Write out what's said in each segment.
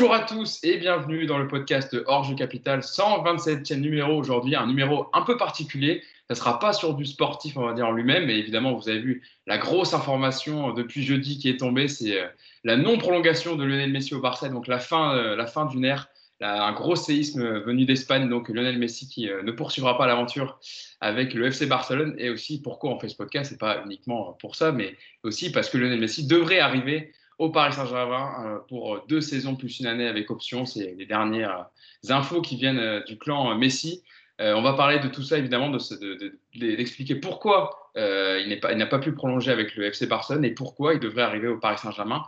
Bonjour à tous et bienvenue dans le podcast Orge Capital, 127e numéro. Aujourd'hui, un numéro un peu particulier. Ça ne sera pas sur du sportif, on va dire en lui-même, mais évidemment, vous avez vu la grosse information depuis jeudi qui est tombée, c'est euh, la non-prolongation de Lionel Messi au Barça, donc la fin, euh, la fin d'une ère, un gros séisme venu d'Espagne, donc Lionel Messi qui euh, ne poursuivra pas l'aventure avec le FC Barcelone, et aussi pourquoi on fait ce podcast, c'est pas uniquement pour ça, mais aussi parce que Lionel Messi devrait arriver au Paris Saint-Germain euh, pour deux saisons plus une année avec option. C'est les dernières infos qui viennent euh, du clan Messi. Euh, on va parler de tout ça, évidemment, d'expliquer de, pourquoi il n'a pas, pu prolonger avec le FC Barcelone et pourquoi il devrait arriver au Paris Saint-Germain,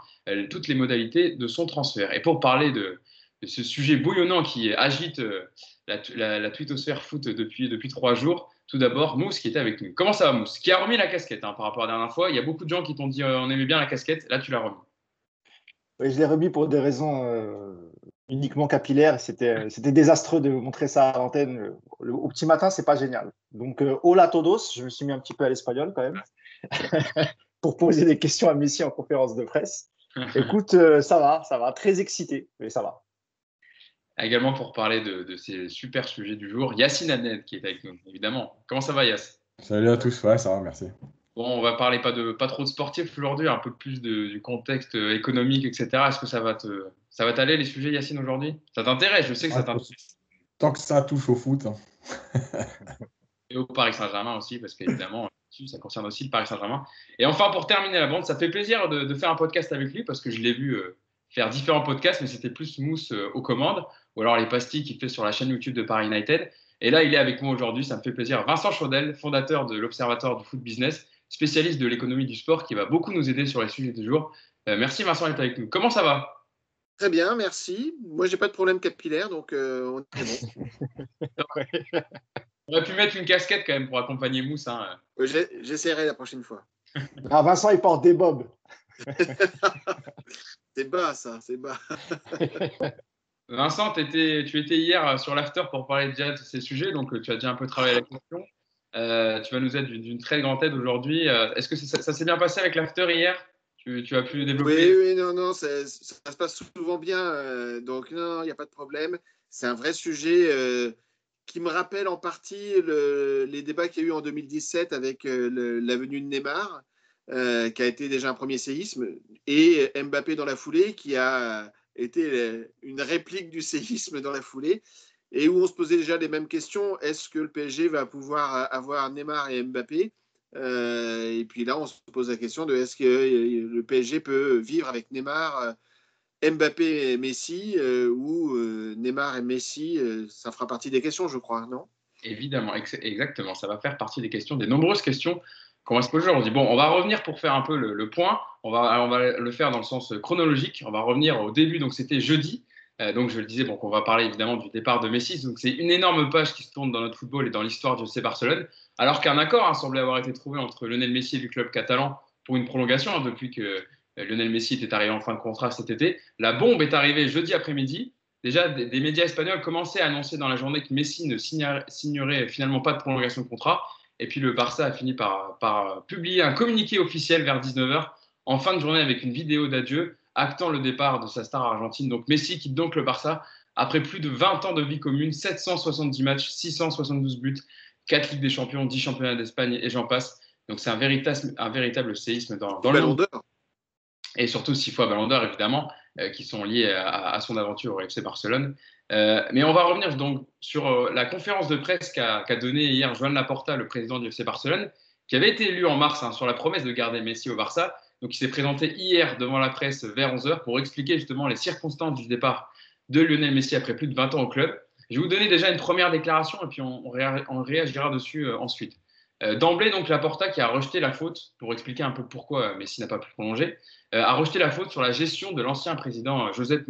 toutes les modalités de son transfert. Et pour parler de, ce sujet bouillonnant qui agite la, la, la twittosphère foot depuis, depuis trois jours, tout d'abord, Mousse qui était avec nous. Comment ça va, Mousse? Qui a remis la casquette hein, par rapport à la dernière fois? Il y a beaucoup de gens qui t'ont dit on aimait bien la casquette. Là, tu l'as remis je l'ai remis pour des raisons euh, uniquement capillaires. C'était, c'était désastreux de montrer ça à l'antenne. au petit matin, c'est pas génial. Donc, euh, hola todos, je me suis mis un petit peu à l'espagnol quand même, pour poser des questions à Messi en conférence de presse. Écoute, euh, ça va, ça va, très excité, mais ça va. Également pour parler de, ces super sujets du jour, Yacine Adnet qui est avec nous, évidemment. Comment ça va, Yass? Salut à tous, ouais, ça va, merci. Bon, on va parler pas de pas trop de sportifs aujourd'hui, un peu plus du contexte économique, etc. Est-ce que ça va te ça va t'aller les sujets Yacine aujourd'hui? Ça t'intéresse Je sais que ça t'intéresse. Tant que ça touche au foot. Hein. Et au Paris Saint-Germain aussi, parce qu'évidemment, ça concerne aussi le Paris Saint-Germain. Et enfin, pour terminer la bande, ça fait plaisir de, faire un podcast avec lui parce que je l'ai vu euh, faire différents podcasts, mais c'était plus mousse euh, aux commandes, ou alors les pastilles qu'il fait sur la chaîne YouTube de Paris United. Et là, il est avec moi aujourd'hui, ça me fait plaisir. Vincent Chaudel, fondateur de l'Observatoire du foot business spécialiste de l'économie du sport, qui va beaucoup nous aider sur les sujets du jour. Euh, merci Vincent d'être avec nous. Comment ça va? Très bien, merci. Moi, j'ai pas de problème capillaire, donc euh, on est bon. on aurait pu mettre une casquette quand même pour accompagner Mousse. Hein. J'essaierai la prochaine fois. Ah, Vincent, il porte des bobs. c'est bas, ça, c'est bas. Vincent, étais, tu étais hier sur l'after pour parler déjà de ces sujets, donc tu as déjà un peu travaillé la question. Euh, tu vas nous être d'une très grande aide aujourd'hui. Euh, est-ce que ça, s'est bien passé avec l'after hier? Tu, as pu développer? Oui, oui, non, non, ça, se passe souvent bien. Euh, donc, non, il n'y a pas de problème. C'est un vrai sujet qui me rappelle en partie les débats qu'il y a eu en 2017 avec la venue de Neymar, qui a été déjà un premier séisme, et Mbappé dans la foulée, qui a été une réplique du séisme dans la foulée et où on se posait déjà les mêmes questions. Est-ce que le PSG va pouvoir avoir Neymar et Mbappé? Euh, Et puis là, on se pose la question de est-ce que le PSG peut vivre avec Neymar, euh, Mbappé et Messi, euh, ou Neymar et Messi, ça fera partie des questions, je crois, non? Évidemment, exactement. Ça va faire partie des questions, des nombreuses questions qu'on va se poser aujourd'hui. Bon, on va revenir pour faire un peu le, le point. On va, on va le faire dans le sens chronologique. On va revenir au début, donc c'était jeudi. Euh, donc, je le disais, bon, on va parler évidemment du départ de Messi. Donc, c'est une énorme page qui se tourne dans notre football et dans l'histoire du FC Barcelone. Alors qu'un accord hein, semblait avoir été trouvé entre Lionel Messi et le club catalan pour une prolongation hein, depuis que euh, Lionel Messi était arrivé en fin de contrat cet été. La bombe est arrivée jeudi après-midi. Déjà, des, médias espagnols commençaient à annoncer dans la journée que Messi ne signerait, finalement pas de prolongation de contrat. Et puis le Barça a fini par, par publier un communiqué officiel vers 19h en fin de journée avec une vidéo d'adieu actant le départ de sa star argentine. Donc Messi quitte donc le Barça après plus de 20 ans de vie commune, 770 matchs, 672 buts, 4 Ligues des Champions, 10 championnats d'Espagne et j'en passe. Donc c'est un véritable, un véritable séisme dans, dans le monde. Et surtout 6 fois Ballon d'Or, évidemment, euh, qui sont liés à, son aventure au FC Barcelone. Euh, mais on va revenir donc sur euh, la conférence de presse qu'a qu donnée hier Joan Laporta, le président du FC Barcelone, qui avait été élu en mars hein, sur la promesse de garder Messi au Barça donc, il s'est présenté hier devant la presse vers 11h pour expliquer justement les circonstances du départ de Lionel Messi après plus de 20 ans au club. Je vais vous donner déjà une première déclaration et puis on, réagira dessus euh, ensuite. Euh, d'emblée, donc, Laporta, qui a rejeté la faute, pour expliquer un peu pourquoi Messi n'a pas pu prolonger, euh, a rejeté la faute sur la gestion de l'ancien président Josep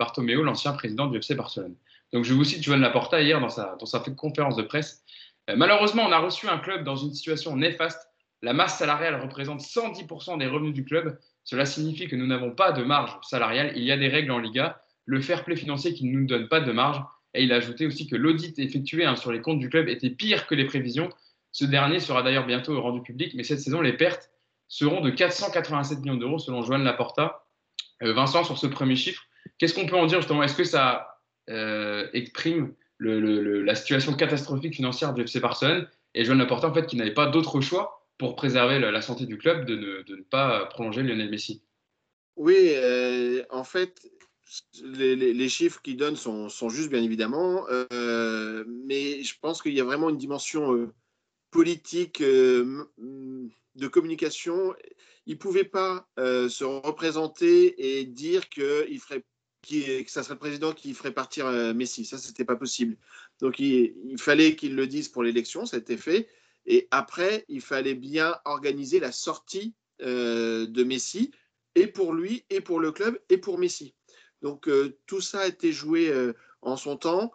Bartomeu, l'ancien président du FC Barcelone. Donc, je vous cite Joan Laporta hier dans sa, dans sa conférence de presse. Malheureusement, on a reçu un club dans une situation néfaste la masse salariale représente 110% des revenus du club. Cela signifie que nous n'avons pas de marge salariale. Il y a des règles en Liga, le fair play financier qui ne nous donne pas de marge. Et il a ajouté aussi que l'audit effectué hein, sur les comptes du club était pire que les prévisions. Ce dernier sera d'ailleurs bientôt rendu public, mais cette saison, les pertes seront de 487 millions d'euros selon Joan Laporta. Euh, Vincent, sur ce premier chiffre, Qu'est-ce qu'on peut en dire justement? Est-ce que ça euh, exprime la situation catastrophique financière du FC Barcelone? Et Joan Laporta en fait qui n'avait pas d'autre choix pour préserver la, santé du club de ne, pas prolonger Lionel Messi Oui, euh, en fait, les, chiffres qu'il donne sont, justes, bien évidemment, euh, mais je pense qu'il y a vraiment une dimension euh, politique de communication. Il ne pouvait pas se représenter et dire que ça serait le président qui ferait partir Messi. Ça, c'était pas possible. Donc, il, il fallait qu'il le dise pour l'élection, ça a été fait. Et après, il fallait bien organiser la sortie euh, de Messi, et pour lui, et pour le club, et pour Messi. Donc euh, tout ça a été joué euh, en son temps.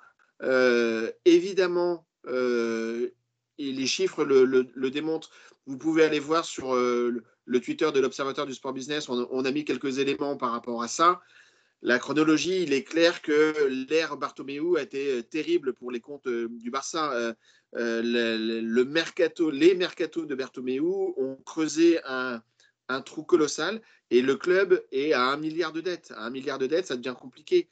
évidemment, et les chiffres le, démontrent. Vous pouvez aller voir sur le Twitter de l'Observateur du Sport Business, on, a mis quelques éléments par rapport à ça. La chronologie, il est clair que l'ère Bartomeu a été terrible pour les comptes du Barça. Euh, les mercatos de Bertomeu ont creusé un, trou colossal et le club est à un milliard de dettes. À un milliard de dettes, ça devient compliqué.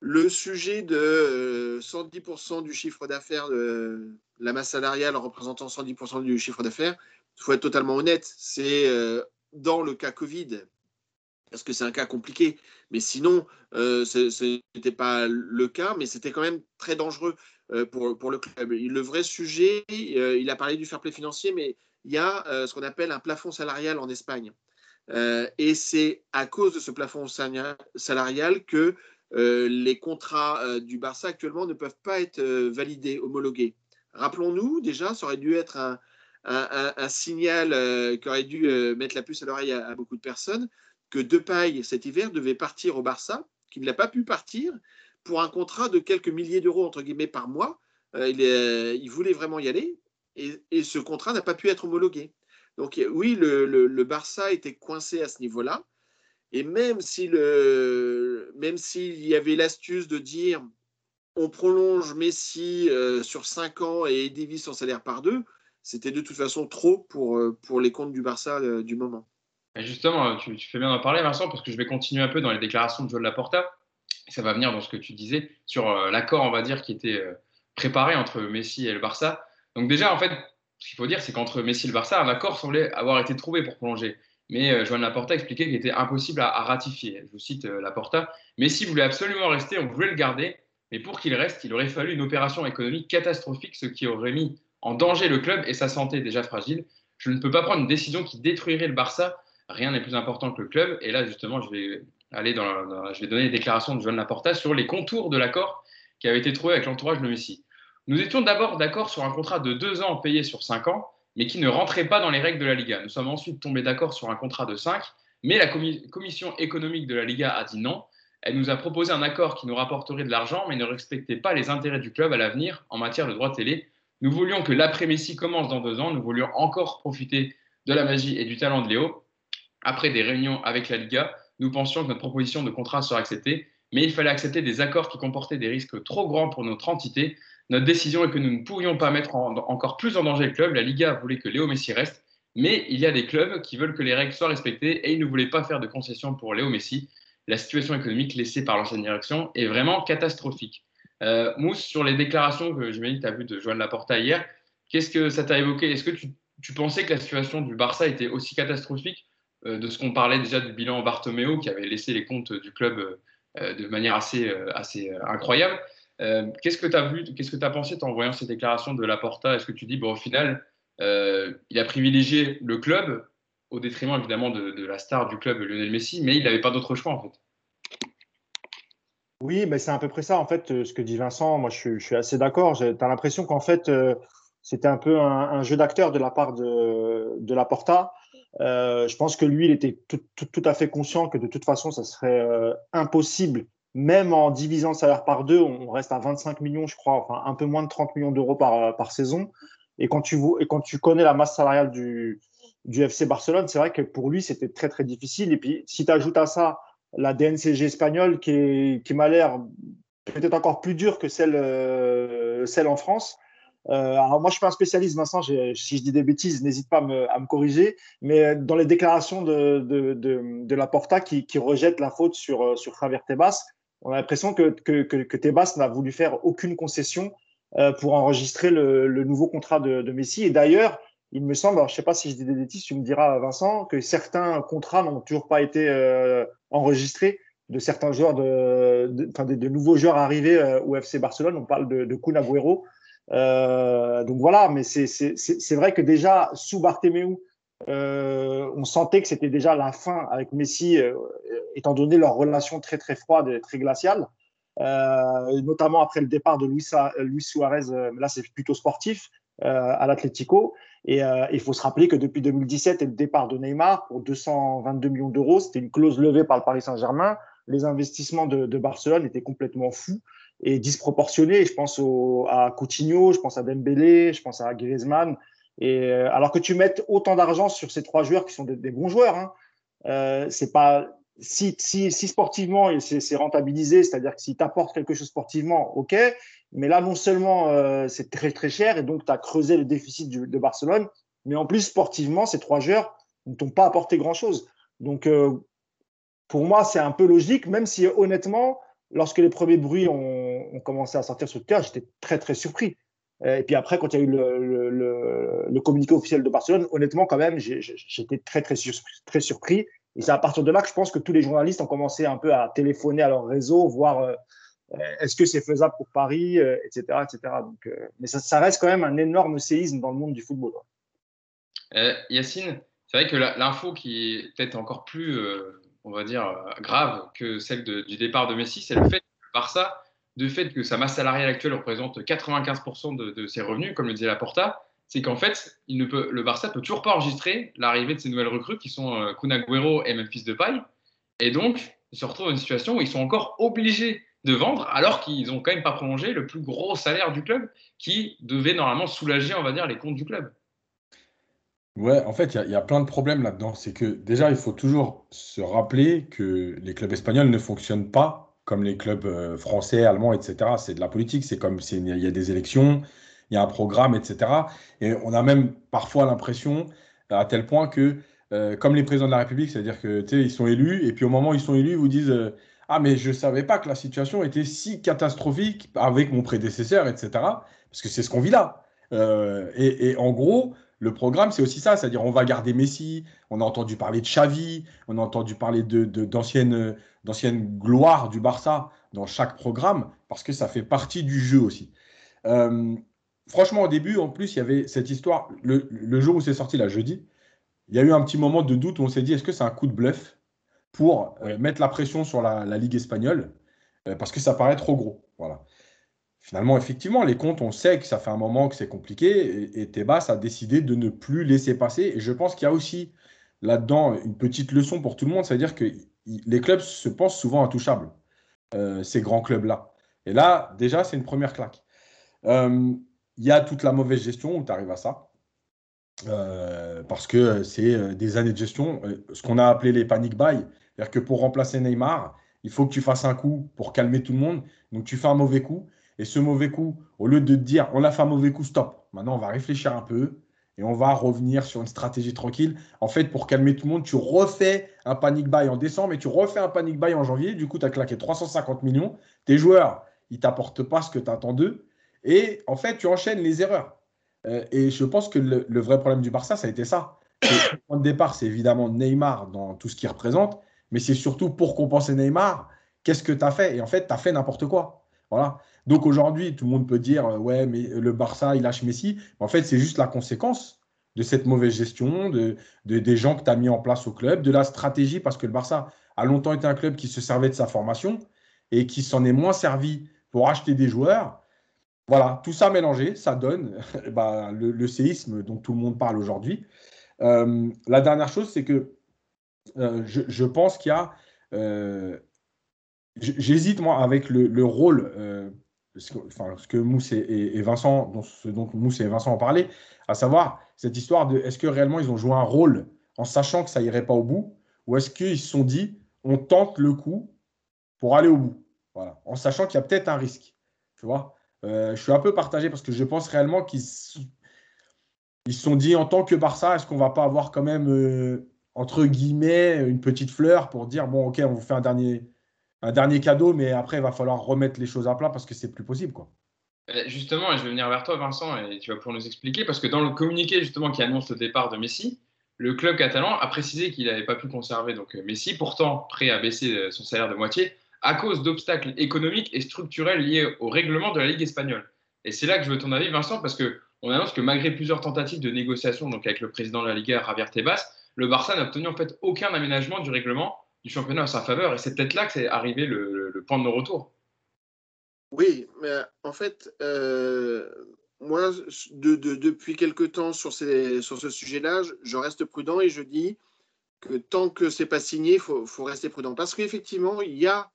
Le sujet de 110% euh, du chiffre d'affaires, la masse salariale représentant 110% du chiffre d'affaires, il faut être totalement honnête, c'est euh, dans le cas Covid, parce que c'est un cas compliqué. Mais sinon, ce n'était pas le cas, mais c'était quand même très dangereux. Euh, pour, le club. Le vrai sujet, euh, il a parlé du fair play financier, mais il y a euh, ce qu'on appelle un plafond salarial en Espagne. et c'est à cause de ce plafond salarial que les contrats du Barça actuellement ne peuvent pas être validés, homologués. Rappelons-nous, déjà, ça aurait dû être un, signal qui aurait dû mettre la puce à l'oreille à, à, beaucoup de personnes, que Depay, cet hiver, devait partir au Barça, qu'il n'a pas pu partir, pour un contrat de quelques milliers d'euros, entre guillemets, par mois. Euh, il, voulait vraiment y aller et, ce contrat n'a pas pu être homologué. Donc oui, le, Barça était coincé à ce niveau-là. Et même si même s'il y avait l'astuce de dire on prolonge Messi euh, sur 5 ans et divise son salaire par deux, c'était de toute façon trop pour, euh, les comptes du Barça du moment. justement, tu, fais bien d'en parler, Vincent, parce que je vais continuer un peu dans les déclarations de Joel Laporta ça va venir dans ce que tu disais sur euh, l'accord, on va dire, qui était euh, préparé entre Messi et le Barça. Donc déjà, en fait, ce qu'il faut dire, c'est qu'entre Messi et le Barça, un accord semblait avoir été trouvé pour prolonger. Mais euh, Laporta expliquait qu'il était impossible à, ratifier. Je vous cite Laporta. Messi voulait absolument rester, on voulait le garder, mais pour qu'il reste, il aurait fallu une opération économique catastrophique, ce qui aurait mis en danger le club et sa santé déjà fragile. Je ne peux pas prendre une décision qui détruirait le Barça. Rien n'est plus important que le club. Et là, justement, je vais aller dans, je vais donner les déclarations de Joan Laporta sur les contours de l'accord qui avait été trouvé avec l'entourage de Messi. Nous étions d'abord d'accord sur un contrat de deux ans payé sur cinq ans, mais qui ne rentrait pas dans les règles de la Liga. Nous sommes ensuite tombés d'accord sur un contrat de cinq, mais la commission économique de la Liga a dit non. Elle nous a proposé un accord qui nous rapporterait de l'argent, mais ne respectait pas les intérêts du club à l'avenir en matière de droits télé. Nous voulions que l'après-Messi commence dans deux ans. Nous voulions encore profiter de la magie et du talent de Léo. Après des réunions avec la Liga, nous pensions que notre proposition de contrat serait acceptée, mais il fallait accepter des accords qui comportaient des risques trop grands pour notre entité. Notre décision est que nous ne pouvions pas mettre encore plus en danger le club. La Liga voulait que Léo Messi reste, mais il y a des clubs qui veulent que les règles soient respectées et ils ne voulaient pas faire de concessions pour Léo Messi. La situation économique laissée par l'ancienne direction est vraiment catastrophique. Euh, Mousse, sur les déclarations que j'imagine que tu as vues de Joan Laporta hier, qu'est-ce que ça t'a évoqué? Est-ce que tu pensais que la situation du Barça était aussi catastrophique de ce qu'on parlait déjà du bilan Bartomeu, qui avait laissé les comptes du club euh, de manière assez, euh, incroyable. qu'est-ce que tu as vu, qu'est-ce que tu as pensé en voyant ces déclarations de Laporta Est-ce que tu dis, bon, au final, il a privilégié le club au détriment évidemment de, la star du club, Lionel Messi, mais il n'avait pas d'autre choix en fait? Oui, mais c'est à peu près ça en fait, ce que dit Vincent. Moi, je, suis assez d'accord. Tu as l'impression qu'en fait, c'était un peu un, jeu d'acteur de la part de Laporta. Euh, je pense que lui, il était tout, à fait conscient que de toute façon, ça serait euh, impossible, même en divisant le salaire par deux, on reste à 25 millions, je crois, enfin un peu moins de 30 millions d'euros par, par saison. Et quand, tu, et quand tu connais la masse salariale du, du FC Barcelone, c'est vrai que pour lui, c'était très, très difficile. Et puis, si tu ajoutes à ça la DNCG espagnole, qui, qui m'a l'air peut-être encore plus dure que celle, euh, celle en France, alors moi, je suis pas un spécialiste, Vincent. Si je dis des bêtises, n'hésite pas à me, corriger. Mais dans les déclarations de, de, de, la Porta qui, qui, rejette la faute sur, sur Javier Tebas, on a l'impression que, que, Tebas n'a voulu faire aucune concession pour enregistrer le, nouveau contrat de, Messi. Et d'ailleurs, il me semble, je ne sais pas si je dis des bêtises, tu me diras, Vincent, que certains contrats n'ont toujours pas été euh, enregistrés de certains joueurs, de, de, nouveaux joueurs arrivés euh, au FC Barcelone. On parle de, de. Euh, donc voilà, mais c'est vrai que déjà, sous Bartomeu, on sentait que c'était déjà la fin avec Messi, étant donné leur relation très très froide et très glaciale. notamment après le départ de Luis, Suarez, là c'est plutôt sportif, à l'Atlético. Et euh, il faut se rappeler que depuis 2017 et le départ de Neymar pour 222 millions d'euros, c'était une clause levée par le Paris Saint-Germain. Les investissements de, Barcelone étaient complètement fous et disproportionnés. Je pense au, à Coutinho, je pense à Dembélé, je pense à Griezmann. Et euh, alors que tu mettes autant d'argent sur ces trois joueurs qui sont des, bons joueurs, hein, euh, c'est pas si, si, si sportivement c'est rentabilisé, c'est-à-dire que si tu quelque chose sportivement, ok, mais là, non seulement euh, c'est très très cher et donc tu as creusé le déficit de Barcelone, mais en plus sportivement, ces trois joueurs ne t'ont pas apporté grand-chose. Donc euh, pour moi, c'est un peu logique, même si honnêtement, lorsque les premiers bruits ont, commencé à sortir sur terrain, j'étais très très surpris. Et puis après, quand il y a eu le, communiqué officiel de Barcelone, honnêtement, quand même, j'étais très, très, surpris. Et c'est à partir de là que je pense que tous les journalistes ont commencé un peu à téléphoner à leur réseau, voir euh, euh, est-ce que c'est faisable pour Paris, etc., euh, etc. Donc, euh, mais ça, reste quand même un énorme séisme dans le monde du football. Yacine, c'est vrai que l'info qui est peut-être encore plus, on va dire, grave que celle du départ de Messi, c'est le fait que Barça, du fait que sa masse salariale actuelle représente 95% de, ses revenus, comme le disait Laporta, c'est qu'en fait, le Barça ne peut toujours pas enregistrer l'arrivée de ces nouvelles recrues qui sont euh, Kun et Memphis Depay. Et donc, ils se retrouvent dans une situation où ils sont encore obligés de vendre, alors qu'ils n'ont quand même pas prolongé le plus gros salaire du club, qui devait normalement soulager, on va dire, les comptes du club. Ouais, en fait, il y, a plein de problèmes là-dedans. C'est que déjà, il faut toujours se rappeler que les clubs espagnols ne fonctionnent pas comme les clubs euh, français, allemands, etc. C'est de la politique, c'est comme s'il y a des élections, il y a un programme, etc. Et on a même parfois l'impression, à tel point que, euh, comme les présidents de la République, c'est-à-dire que, ils sont élus, et puis au moment où ils sont élus, ils vous disent... Euh, ah, mais je ne savais pas que la situation était si catastrophique avec mon prédécesseur, etc. Parce que c'est ce qu'on vit là. Et, en gros, le programme, c'est aussi ça, c'est-à-dire on va garder Messi, on a entendu parler de Xavi, on a entendu parler d'anciennes de, gloires du Barça dans chaque programme, parce que ça fait partie du jeu aussi. Euh, franchement, au début, en plus, il y avait cette histoire, le, le jour où c'est sorti, là, jeudi, il y a eu un petit moment de doute où on s'est dit, est-ce que c'est un coup de bluff pour euh, mettre la pression sur la, Ligue espagnole, euh, parce que ça paraît trop gros. Voilà. Finalement, effectivement, les comptes, on sait que ça fait un moment que c'est compliqué, et, Tebas a décidé de ne plus laisser passer. Et je pense qu'il y a aussi là-dedans une petite leçon pour tout le monde, c'est-à-dire que les clubs se pensent souvent intouchables, euh, ces grands clubs-là. Et là, déjà, c'est une première claque. Il y a toute la mauvaise gestion où tu arrives à ça. parce que c'est des années de gestion, ce qu'on a appelé les panic buy, c'est-à-dire que pour remplacer Neymar, il faut que tu fasses un coup pour calmer tout le monde. Donc tu fais un mauvais coup. Et ce mauvais coup, au lieu de dire on a fait un mauvais coup, stop. Maintenant, on va réfléchir un peu et on va revenir sur une stratégie tranquille. En fait, pour calmer tout le monde, tu refais un panic buy en décembre et tu refais un panic buy en janvier. Du coup, tu as claqué 350 millions. Tes joueurs, ils ne t'apportent pas ce que tu attends d'eux. Et en fait, tu enchaînes les erreurs. Euh, et je pense que le, le, vrai problème du Barça, ça a été ça. Le point de départ, c'est évidemment Neymar dans tout ce qu'il représente mais c'est surtout pour compenser Neymar, qu'est-ce que tu as fait? Et en fait, tu as fait n'importe quoi. Voilà. Donc aujourd'hui, tout le monde peut dire euh, ouais, mais le Barça, il lâche Messi. en fait, c'est juste la conséquence de cette mauvaise gestion, de, des gens que tu as mis en place au club, de la stratégie, parce que le Barça a longtemps été un club qui se servait de sa formation et qui s'en est moins servi pour acheter des joueurs. Voilà, tout ça mélangé, ça donne bah, le, séisme dont tout le monde parle aujourd'hui. Euh, la dernière chose, c'est que euh, je, pense qu'il y a. J'hésite, moi, avec le, rôle, ce que, enfin, Mousse et, Vincent, dont, ce Mousse et Vincent ont parlé, à savoir cette histoire de est-ce que réellement ils ont joué un rôle en sachant que ça irait pas au bout, ou est-ce qu'ils se sont dit on tente le coup pour aller au bout, voilà, en sachant qu'il y a peut-être un risque, tu vois. je suis un peu partagé parce que je pense réellement qu'ils ils se sont dit en tant que Barça, est-ce qu'on va pas avoir quand même, entre guillemets, une petite fleur pour dire bon, ok, on vous fait un dernier, un dernier cadeau, mais après, il va falloir remettre les choses à plat parce que c'est plus possible. quoi. Justement, je vais venir vers toi, Vincent, et tu vas pouvoir nous expliquer, parce que dans le communiqué justement qui annonce le départ de Messi, le club catalan a précisé qu'il n'avait pas pu conserver donc Messi, pourtant prêt à baisser son salaire de moitié à cause d'obstacles économiques et structurels liés au règlement de la Ligue espagnole. Et c'est là que je veux ton avis, Vincent, parce que on annonce que malgré plusieurs tentatives de négociation donc avec le président de la Liga, Javier Tebas, le Barça n'a obtenu en fait aucun aménagement du règlement du championnat à sa faveur. Et c'est peut-être là que c'est arrivé le, point de non-retour. Oui, mais en fait, euh, moi, depuis quelque temps sur, sur ce sujet-là, je, reste prudent et je dis que tant que c'est pas signé, il faut, rester prudent. Parce qu'effectivement, il y a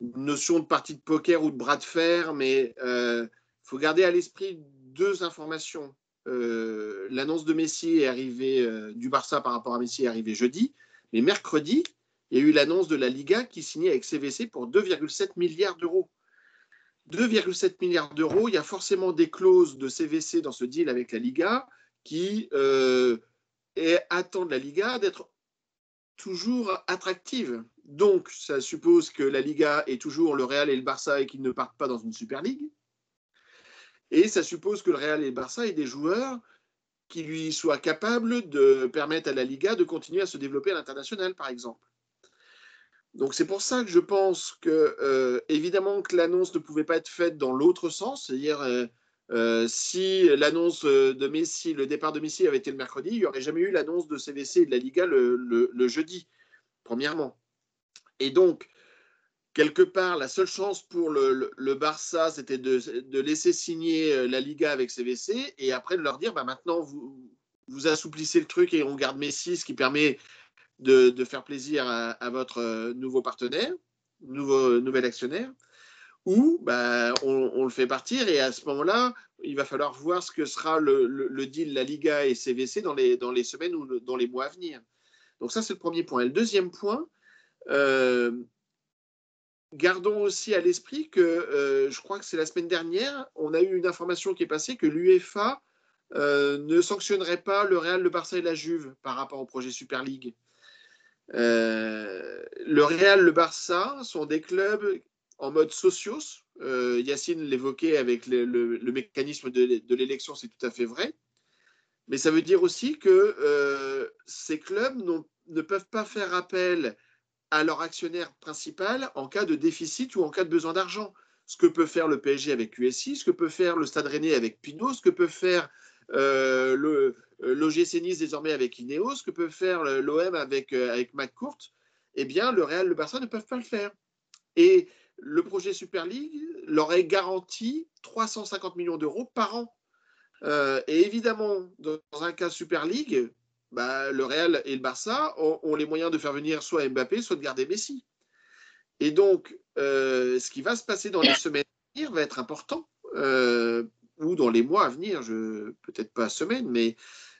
une notion de partie de poker ou de bras de fer, mais il euh, faut garder à l'esprit deux informations. Euh, l'annonce de Messi est arrivée, du Barça par rapport à Messi est arrivée jeudi. Mais mercredi, il y a eu l'annonce de la Liga qui signait avec CVC pour 2,7 milliards d'euros. 2,7 milliards d'euros, il y a forcément des clauses de CVC dans ce deal avec la Liga qui euh, attendent la Liga d'être toujours attractive. Donc, ça suppose que la Liga est toujours le Real et le Barça et qu'ils ne partent pas dans une Super League. Et ça suppose que le Real et le Barça aient des joueurs qui lui soit capable de permettre à la Liga de continuer à se développer à l'international, par exemple. Donc c'est pour ça que je pense que, euh, évidemment, que l'annonce ne pouvait pas être faite dans l'autre sens, c'est-à-dire euh, euh, si l'annonce de Messi, le départ de Messi avait été le mercredi, il n'y aurait jamais eu l'annonce de CVC et de la Liga le, le jeudi, premièrement. Et donc, quelque part, la seule chance pour le, Barça, c'était de, laisser signer euh, la Liga avec CVC et après de leur dire bah, maintenant, vous, vous assouplissez le truc et on garde Messi, ce qui permet de, faire plaisir à, votre euh, nouveau partenaire, nouveau, nouvel actionnaire, ou bah, on, le fait partir et à ce moment-là, il va falloir voir ce que sera le, deal la Liga et CVC dans les, dans les semaines ou dans les mois à venir. Donc ça, c'est le premier point. Et le deuxième point, euh, Gardons aussi à l'esprit que euh, je crois que c'est la semaine dernière, on a eu une information qui est passée que l'UEFA euh, ne sanctionnerait pas le Real, le Barça et la Juve par rapport au projet Super League. Euh, le Real, le Barça sont des clubs en mode socios. Yacine l'évoquait avec le, mécanisme de, l'élection, c'est tout à fait vrai. Mais ça veut dire aussi que ces clubs ne peuvent pas faire appel à leur actionnaire principal en cas de déficit ou en cas de besoin d'argent. Ce que peut faire le PSG avec USI, ce que peut faire le Stade Rennais avec Pinot, ce que peut faire euh, le euh, l'OGC Nice désormais avec Ineos, ce que peut faire l'OM avec, euh, avec McCourt, eh bien, le Real, le Barça ne peuvent pas le faire. Et le projet Super League leur est garanti 350 millions d'euros par an. et évidemment, dans un cas Super League, bah, le Real et le Barça ont, les moyens de faire venir soit Mbappé, soit de garder Messi. Et donc, euh, ce qui va se passer dans les semaines à venir va être important, euh, ou dans les mois à venir, peut-être pas semaine, mais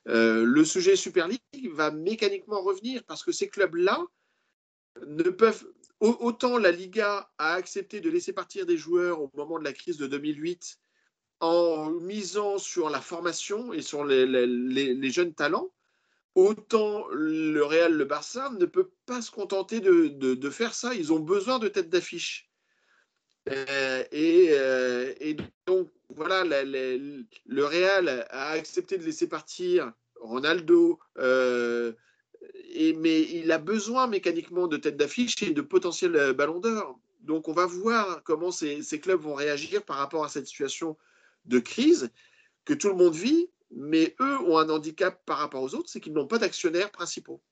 euh, le sujet Super League va mécaniquement revenir parce que ces clubs-là ne peuvent. Autant la Liga a accepté de laisser partir des joueurs au moment de la crise de 2008 en misant sur la formation et sur les jeunes talents, autant le Real, le Barça ne peut pas se contenter de, faire ça. Ils ont besoin de tête d'affiche. Euh, euh, et, donc, voilà, le Real a accepté de laisser partir Ronaldo, euh, mais il a besoin mécaniquement de tête d'affiche et de potentiel ballon d'or. Donc, on va voir comment ces clubs vont réagir par rapport à cette situation de crise que tout le monde vit mais eux ont un handicap par rapport aux autres, c'est qu'ils n'ont pas d'actionnaires principaux.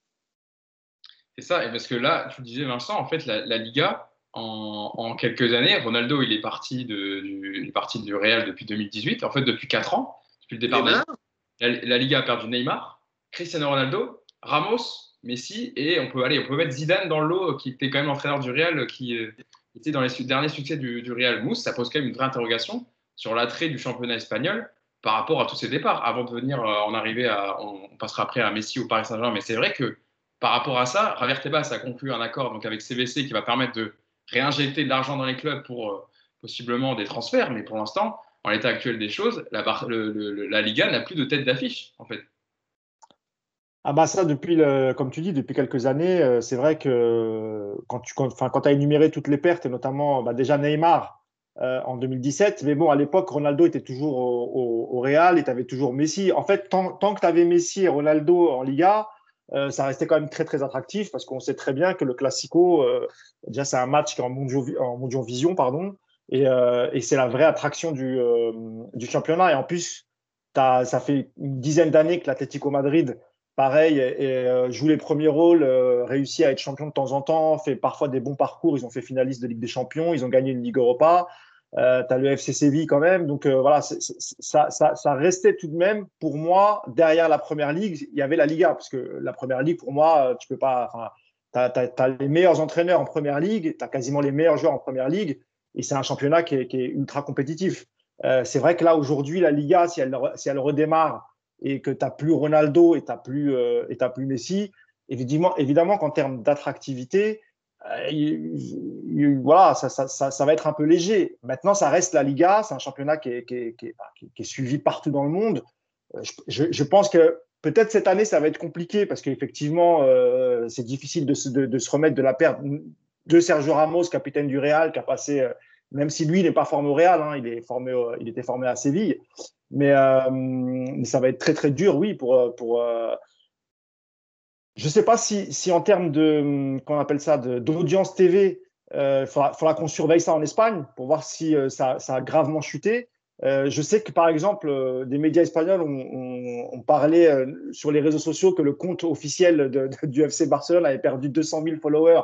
C'est ça, et parce que là, tu disais Vincent, en fait, la, Liga, en, quelques années, Ronaldo, il est, parti de, du, parti du Real depuis 2018, en fait, depuis 4 ans, depuis le départ de la, la, Liga a perdu Neymar, Cristiano Ronaldo, Ramos, Messi, et on peut, aller, on peut mettre Zidane dans l'eau, qui était quand même entraîneur du Real, qui euh, était dans les derniers succès du, du Real Mousse. Ça pose quand même une vraie interrogation sur l'attrait du championnat espagnol par rapport à tous ces départs. Avant de venir euh, en arriver à, on, passera après à Messi ou Paris Saint-Germain, mais c'est vrai que par rapport à ça, Javier Tebas a conclu un accord donc avec CVC qui va permettre de réinjecter de l'argent dans les clubs pour euh, possiblement des transferts, mais pour l'instant, en l'état actuel des choses, la, Liga n'a plus de tête d'affiche, en fait. Ah bah ça, depuis le, comme tu dis, depuis quelques années, euh, c'est vrai que quand tu quand as énuméré toutes les pertes, et notamment bah déjà Neymar euh, en 2017, mais bon, à l'époque, Ronaldo était toujours au, Real et tu avais toujours Messi. En fait, tant, que tu avais Messi et Ronaldo en Liga, euh, ça restait quand même très très attractif parce qu'on sait très bien que le Classico, déjà c'est un match qui est en mondial, vision, pardon, et, c'est la vraie attraction du, du championnat. Et en plus, as, ça fait une dizaine d'années que l'Atlético Madrid pareil, euh, joue les premiers rôles, euh, réussit à être champion de temps en temps, fait parfois des bons parcours. Ils ont fait finaliste de Ligue des Champions, ils ont gagné une Ligue Europa. Euh, tu as le FC Séville quand même. Donc euh, voilà, ça, ça, ça, restait tout de même, pour moi, derrière la Première Ligue, il y avait la Liga. Parce que la Première Ligue, pour moi, tu peux pas. Tu as, as, les meilleurs entraîneurs en Première Ligue, tu as quasiment les meilleurs joueurs en Première Ligue. Et c'est un championnat qui est, qui est ultra compétitif. c'est vrai que là, aujourd'hui, la Liga, si elle, si elle redémarre et que tu n'as plus Ronaldo et tu n'as plus, euh, plus Messi, évidemment, évidemment qu'en termes d'attractivité, euh, voilà, ça, ça, ça, va être un peu léger. Maintenant, ça reste la Liga, c'est un championnat qui est, qui, est, qui, est, suivi partout dans le monde. Euh, je, je, pense que peut-être cette année, ça va être compliqué parce qu'effectivement, euh, c'est difficile de se, de, se remettre de la perte de Sergio Ramos, capitaine du Real, qui a passé, même si lui n'est pas formé au Real, hein, il, est formé, il était formé à Séville. Mais, euh, mais, ça va être très très dur, oui, pour. Euh, pour euh... Je ne sais pas si, si en termes de, qu'on appelle ça, d'audience TV, il euh, faudra, faudra qu'on surveille ça en Espagne pour voir si euh, ça, ça, a gravement chuté. Euh, je sais que par exemple, des médias espagnols ont, ont, ont parlé sur les réseaux sociaux que le compte officiel de, de, du FC Barcelone avait perdu 200 000 followers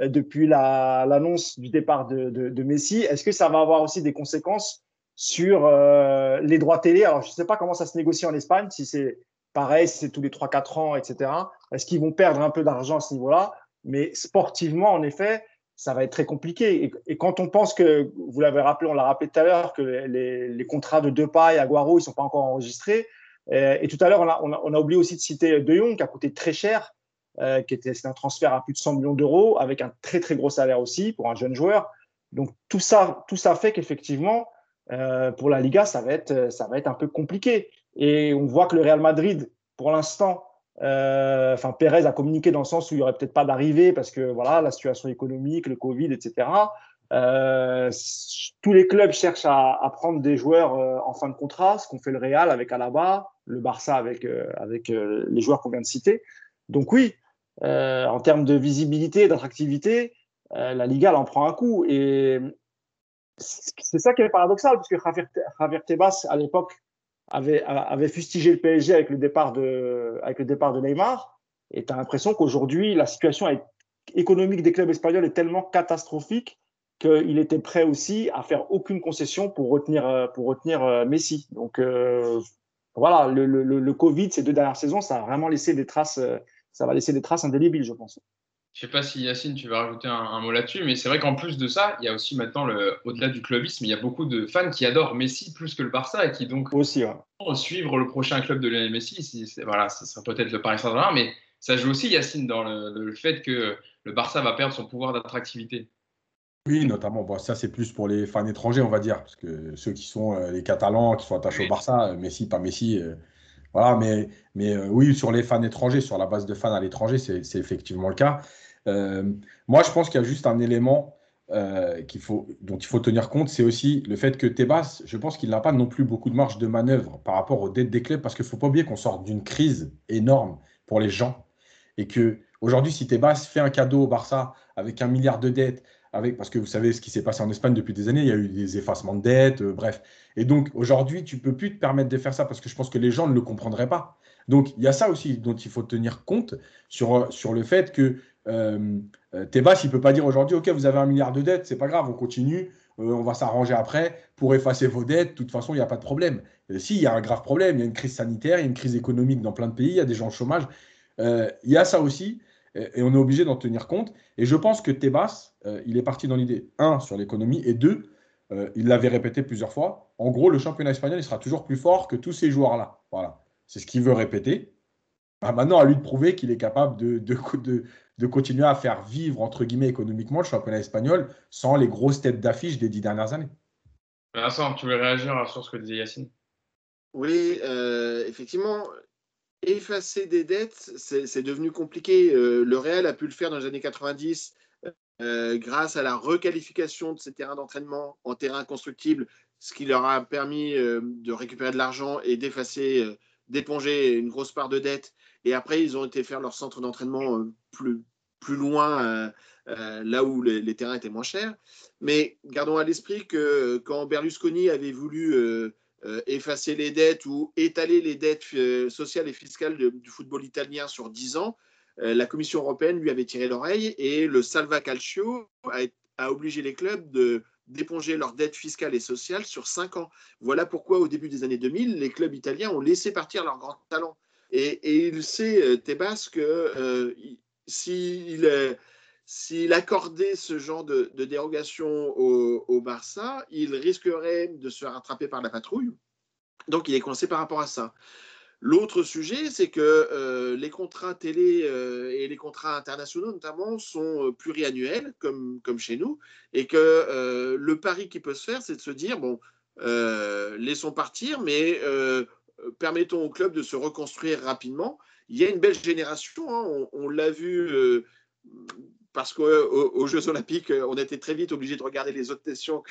depuis l'annonce du départ de, de Messi. Est-ce que ça va avoir aussi des conséquences sur euh, les droits télé? Alors, je ne sais pas comment ça se négocie en Espagne, si c'est pareil, si c'est tous les 3-4 ans, etc. Est-ce qu'ils vont perdre un peu d'argent à ce niveau-là? Mais sportivement, en effet, ça va être très compliqué. Et, quand on pense que, vous l'avez rappelé, on l'a rappelé tout à l'heure, que les, contrats de Depay et Aguaro, ils ne sont pas encore enregistrés. Et, et tout à l'heure, on a, oublié aussi de citer De Jong, qui a coûté très cher, euh, qui était un transfert à plus de 100 millions d'euros, avec un très très gros salaire aussi pour un jeune joueur. Donc tout ça, tout ça fait qu'effectivement, euh, pour la Liga, ça va, être, ça va être un peu compliqué. Et on voit que le Real Madrid, pour l'instant, euh, enfin Pérez a communiqué dans le sens où il n'y aurait peut-être pas d'arrivée parce que voilà la situation économique, le Covid, etc. Euh, tous les clubs cherchent à, à prendre des joueurs euh, en fin de contrat, ce qu'on fait le Real avec Alaba, le Barça avec, euh, avec les joueurs qu'on vient de citer. Donc oui, en termes de visibilité, d'attractivité, la Liga elle en prend un coup. Et c'est ça qui est paradoxal, parce que Javier, Tebas, à l'époque, avait, fustigé le PSG avec le départ de, avec le départ de Neymar. Et tu as l'impression qu'aujourd'hui, la situation économique des clubs espagnols est tellement catastrophique qu'il était prêt aussi à faire aucune concession pour retenir, pour retenir euh, Messi. Donc euh, voilà, le, le, le, Covid, ces deux dernières saisons, ça a vraiment laissé des traces, euh, ça va laisser des traces indélébiles, je pense. Je ne sais pas si Yacine, tu vas rajouter un, mot là-dessus, mais c'est vrai qu'en plus de ça, il y a aussi maintenant, au-delà du clubisme, il y a beaucoup de fans qui adorent Messi plus que le Barça et qui donc aussi vont suivre le prochain club de Lionel Messi. Si voilà, ce sera peut-être le Paris Saint-Germain, mais ça joue aussi, Yacine, dans le, fait que le Barça va perdre son pouvoir d'attractivité. Oui, notamment. Bon, ça, c'est plus pour les fans étrangers, on va dire, parce que ceux qui sont euh, les Catalans, qui sont attachés au Barça, euh, Messi, pas Messi. Euh, voilà, mais, mais oui, sur les fans étrangers, sur la base de fans à l'étranger, c'est effectivement le cas. Euh, moi, je pense qu'il y a juste un élément euh, dont il faut tenir compte, c'est aussi le fait que Tebas, je pense qu'il n'a pas non plus beaucoup de marge de manœuvre par rapport aux dettes des clubs, parce qu'il ne faut pas oublier qu'on sort d'une crise énorme pour les gens. Et que aujourd'hui, si Tebas fait un cadeau au Barça avec un milliard de dettes, parce que vous savez ce qui s'est passé en Espagne depuis des années, il y a eu des effacements de dettes, euh, bref. Et donc aujourd'hui, tu ne peux plus te permettre de faire ça parce que je pense que les gens ne le comprendraient pas. Donc il y a ça aussi dont il faut tenir compte sur, sur le fait que euh, euh, Tebas, il ne peut pas dire aujourd'hui, OK, vous avez un milliard de dettes, c'est pas grave, on continue, euh, on va s'arranger après pour effacer vos dettes. De toute façon, il n'y a pas de problème. si, il y a un grave problème, il y a une crise sanitaire, il y a une crise économique dans plein de pays, il y a des gens au chômage. il y a ça aussi, et on est obligé d'en tenir compte. Et je pense que Tebas, il est parti dans l'idée, un, sur l'économie, et deux, il l'avait répété plusieurs fois. En gros, le championnat espagnol, il sera toujours plus fort que tous ces joueurs-là. Voilà. C'est ce qu'il veut répéter. Bah, maintenant, à lui de prouver qu'il est capable de, de, continuer à faire vivre, entre guillemets, économiquement le championnat espagnol sans les grosses têtes d'affiche des dix dernières années. Vincent, tu veux réagir sur ce que disait Yacine? Oui, euh, effectivement, effacer des dettes, c'est devenu compliqué. Euh, le Real a pu le faire dans les années 90 euh, grâce à la requalification de ces terrains d'entraînement en terrains constructibles, ce qui leur a permis de récupérer de l'argent et d'effacer, d'éponger une grosse part de dettes. Et après, ils ont été faire leur centre d'entraînement plus, plus loin, là où les, terrains étaient moins chers. Mais gardons à l'esprit que quand Berlusconi avait voulu euh, effacer les dettes ou étaler les dettes euh, sociales et fiscales du football italien sur 10 ans, euh, la Commission européenne lui avait tiré l'oreille et le Salva Calcio a, obligé les clubs de d'éponger leurs dettes fiscales et sociales sur 5 ans. Voilà pourquoi, au début des années 2000, les clubs italiens ont laissé partir leurs grands talents. Et, il sait, Tebas, que s'il s'il accordait ce genre de, dérogation au, Barça, il risquerait de se rattraper par la patrouille. Donc il est coincé par rapport à ça. L'autre sujet, c'est que euh, les contrats télé euh, et les contrats internationaux notamment sont euh, pluriannuels, comme chez nous, et que le pari qui peut se faire, c'est de se dire, bon, laissons partir, mais permettons au club de se reconstruire rapidement. Il y a une belle génération, hein. on l'a vu parce qu'aux Jeux Olympiques, on était très vite obligé de regarder les autres nations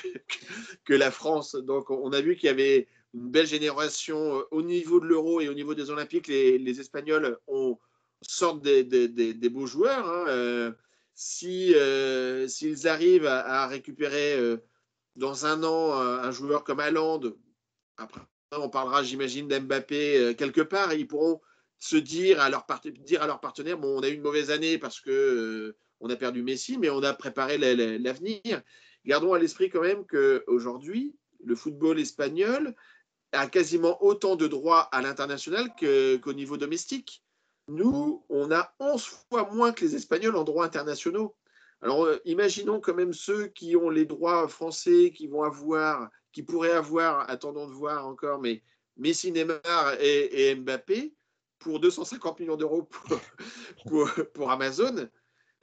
que, la France. Donc, on a vu qu'il y avait une belle génération au niveau de l'Euro et au niveau des Olympiques. Les, Espagnols sortent des, beaux joueurs. Hein. Euh, si, euh, s'ils arrivent à, récupérer euh, dans un an un joueur comme Haaland, après, on parlera, j'imagine, d'Mbappé quelque part, ils pourront se dire à leur, dire à partenaire bon, on a eu une mauvaise année parce que on a perdu Messi, mais on a préparé l'avenir. Gardons à l'esprit quand même qu'aujourd'hui, le football espagnol a quasiment autant de droits à l'international qu'au niveau domestique. Nous, on a 11 fois moins que les Espagnols en droits internationaux. Alors, euh, imaginons quand même ceux qui ont les droits français, qui vont avoir, qui pourraient avoir, attendons de voir encore, mais Messi, Neymar et, Mbappé pour 250 millions d'euros pour Amazon.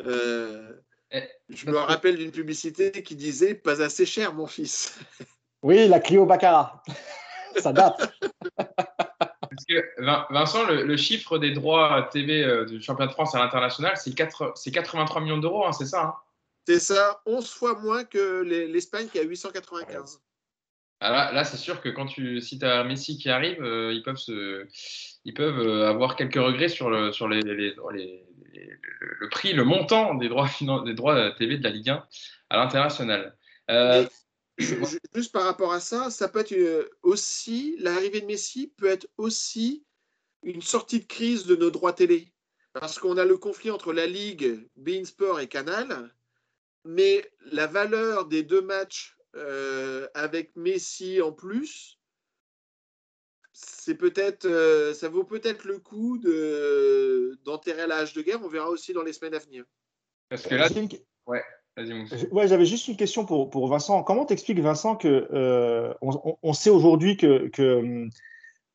Euh, eh, je me rappelle d'une publicité qui disait Pas assez cher, mon fils. Oui, la Clio Baccarat. Ça date. Parce que, Vincent, le, chiffre des droits TV euh, du championnat de France à l'international, c'est 83 millions d'euros, hein, c'est ça hein? C'est ça, 11 fois moins que l'Espagne qui a 895. Ah, là, c'est sûr que quand tu, si tu as Messi qui arrive, euh, ils peuvent, se, ils peuvent avoir quelques regrets sur, le, sur les, les, le prix, le montant des droits, des droits TV de la Ligue 1 à l'international. Euh, juste par rapport à ça, ça peut être euh, aussi, l'arrivée de Messi peut être aussi une sortie de crise de nos droits télé. Parce qu'on a le conflit entre la Ligue, Beansport et Canal, mais la valeur des deux matchs euh, avec Messi en plus c'est peut-être, euh, ça vaut peut-être le coup de, d'enterrer la hache de guerre. On verra aussi dans les semaines à venir. Parce que là, ouais, ouais, j'avais juste une question pour, pour Vincent. Comment t'expliques, Vincent, que euh, on, sait aujourd'hui que, que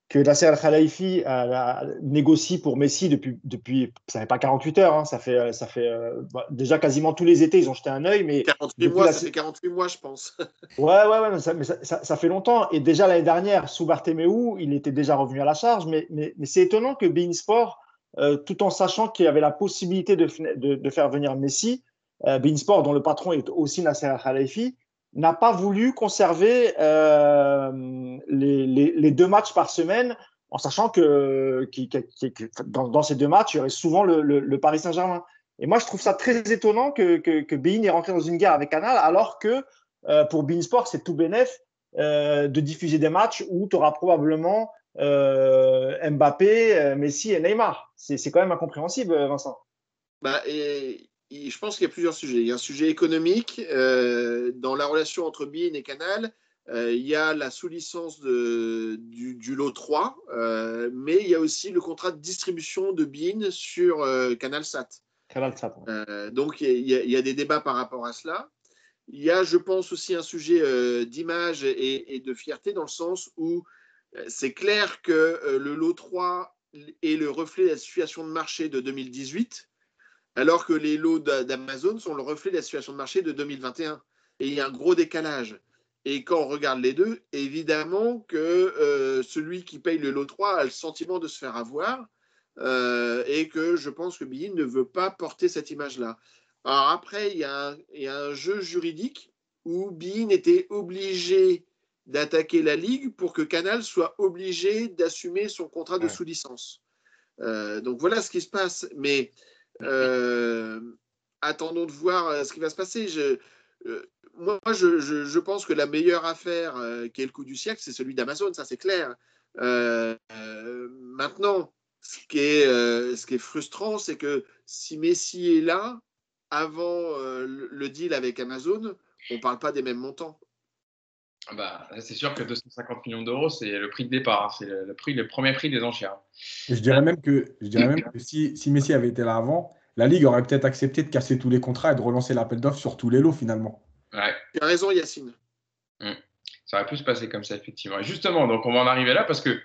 que Nasser Al-Khalifi a, négocié pour Messi depuis, depuis ça fait pas 48 heures, hein, ça fait, ça fait euh, bah, déjà quasiment tous les étés, ils ont jeté un œil. Mais 48 mois, ça fait 48 mois, je pense. ouais, ouais, ouais, mais, ça, mais ça, ça, fait longtemps. Et déjà l'année dernière, sous Bartomeu, il était déjà revenu à la charge. Mais, mais, mais c'est étonnant que Bein Sport, euh, tout en sachant qu'il y avait la possibilité de, de, de faire venir Messi, euh, Bein Sport, dont le patron est aussi Nasser Al-Khalifi, n'a pas voulu conserver euh, les, deux matchs par semaine, en sachant que, dans, ces deux matchs, il y aurait souvent le, Paris Saint-Germain. Et moi, je trouve ça très étonnant que, que, Bein est rentré dans une guerre avec Canal, alors que euh, pour Bein Sport, c'est tout bénef euh, de diffuser des matchs où tu auras probablement euh, Mbappé, Messi et Neymar. C'est quand même incompréhensible, Vincent. Bah, je pense qu'il y a plusieurs sujets. Il y a un sujet économique. Euh, dans la relation entre BIN et Canal, euh, il y a la sous-licence du, du, lot 3, euh, mais il y a aussi le contrat de distribution de BIN sur Canal Sat. Canal Sat. donc il y, a, des débats par rapport à cela. Il y a, je pense, aussi un sujet d'image et, et, de fierté dans le sens où c'est clair que le lot 3 est le reflet de la situation de marché de 2018, alors que les lots d'Amazon sont le reflet de la situation de marché de 2021. Et il y a un gros décalage. Et quand on regarde les deux, évidemment que euh, celui qui paye le lot 3 a le sentiment de se faire avoir euh, et que je pense que Bein ne veut pas porter cette image-là. Alors après, il y, a un, jeu juridique où Bein était obligé d'attaquer la Ligue pour que Canal soit obligé d'assumer son contrat de sous-licence. Euh, donc voilà ce qui se passe. Mais attendons de voir ce qui va se passer. Je, moi, je, pense que la meilleure affaire euh, qui est le coup du siècle, c'est celui d'Amazon, ça c'est clair. Euh, euh, maintenant, ce qui est frustrant, c'est que si Messi est là, avant le deal avec Amazon, on ne parle pas des mêmes montants. Ah bah, c'est sûr que 250 millions d'euros, c'est le prix de départ, hein. c'est le, prix, le premier prix des enchères. je dirais même que, je dirais même que si, si Messi avait été là avant, la Ligue aurait peut-être accepté de casser tous les contrats et de relancer l'appel d'offres sur tous les lots finalement. Ouais. Tu as raison, Yacine. Hum. Ça aurait pu se passer comme ça, effectivement. Et justement, donc on va en arriver là parce que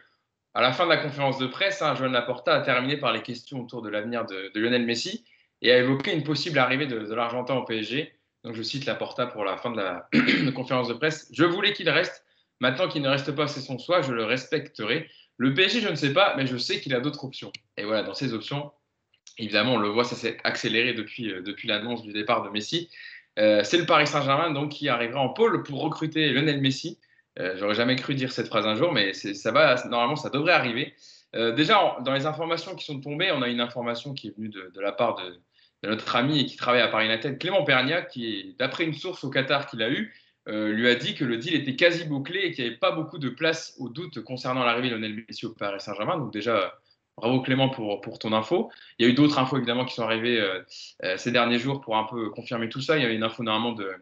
à la fin de la conférence de presse, hein, Joan Laporta a terminé par les questions autour de l'avenir de, Lionel Messi et a évoqué une possible arrivée de, l'Argentin au PSG. Donc je cite Laporta pour la fin de la conférence de presse. Je voulais qu'il reste. Maintenant qu'il ne reste pas, c'est son choix, je le respecterai. Le PSG, je ne sais pas, mais je sais qu'il a d'autres options. Et voilà, dans ces options, évidemment, on le voit, ça s'est accéléré depuis, euh, l'annonce du départ de Messi. Euh, c'est le Paris Saint-Germain donc qui arrivera en pôle pour recruter Lionel Messi. Euh, j'aurais jamais cru dire cette phrase un jour, mais ça va, normalement, ça devrait arriver. Déjà, dans les informations qui sont tombées, on a une information qui est venue de, la part de, notre ami qui travaille à Paris United, Clément Pernia, qui, d'après une source au Qatar qu'il a eue, lui a dit que le deal était quasi bouclé et qu'il n'y avait pas beaucoup de place au doute concernant l'arrivée de Lionel Messi au Paris Saint-Germain. Donc déjà, Bravo Clément pour, ton info. Il y a eu d'autres infos évidemment qui sont arrivées euh, euh, ces derniers jours pour un peu confirmer tout ça. Il y a eu une info normalement de,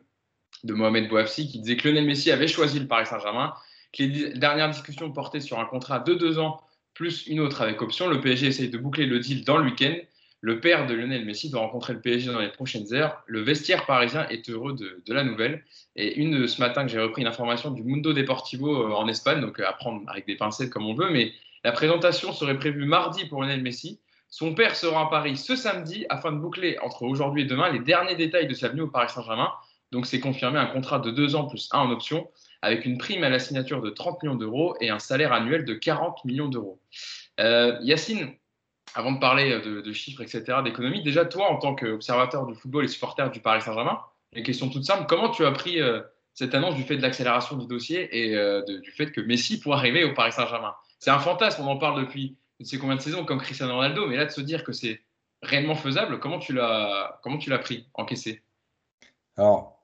de Mohamed Bouafsi qui disait que Lionel Messi avait choisi le Paris Saint-Germain, que les dernières discussions portaient sur un contrat de deux ans plus une autre avec option. Le PSG essaye de boucler le deal dans le week-end. Le père de Lionel Messi doit rencontrer le PSG dans les prochaines heures. Le vestiaire parisien est heureux de, de la nouvelle. Et une ce matin que j'ai repris une information du Mundo Deportivo euh, en Espagne, donc à prendre avec des pincettes comme on veut, mais la présentation serait prévue mardi pour Lionel Messi. Son père sera à Paris ce samedi afin de boucler entre aujourd'hui et demain les derniers détails de sa venue au Paris Saint-Germain. Donc c'est confirmé un contrat de deux ans plus un en option avec une prime à la signature de 30 millions d'euros et un salaire annuel de 40 millions d'euros. Euh, Yacine, avant de parler de, chiffres, etc., d'économie, déjà toi, en tant qu'observateur du football et supporter du Paris Saint-Germain, une question toute simple, comment tu as pris euh, cette annonce du fait de l'accélération du dossier et euh, du fait que Messi pourrait arriver au Paris Saint-Germain? C'est un fantasme, on en parle depuis je ne sais combien de saisons comme Cristiano Ronaldo, mais là de se dire que c'est réellement faisable, comment tu l'as comment tu l'as pris, encaissé? Alors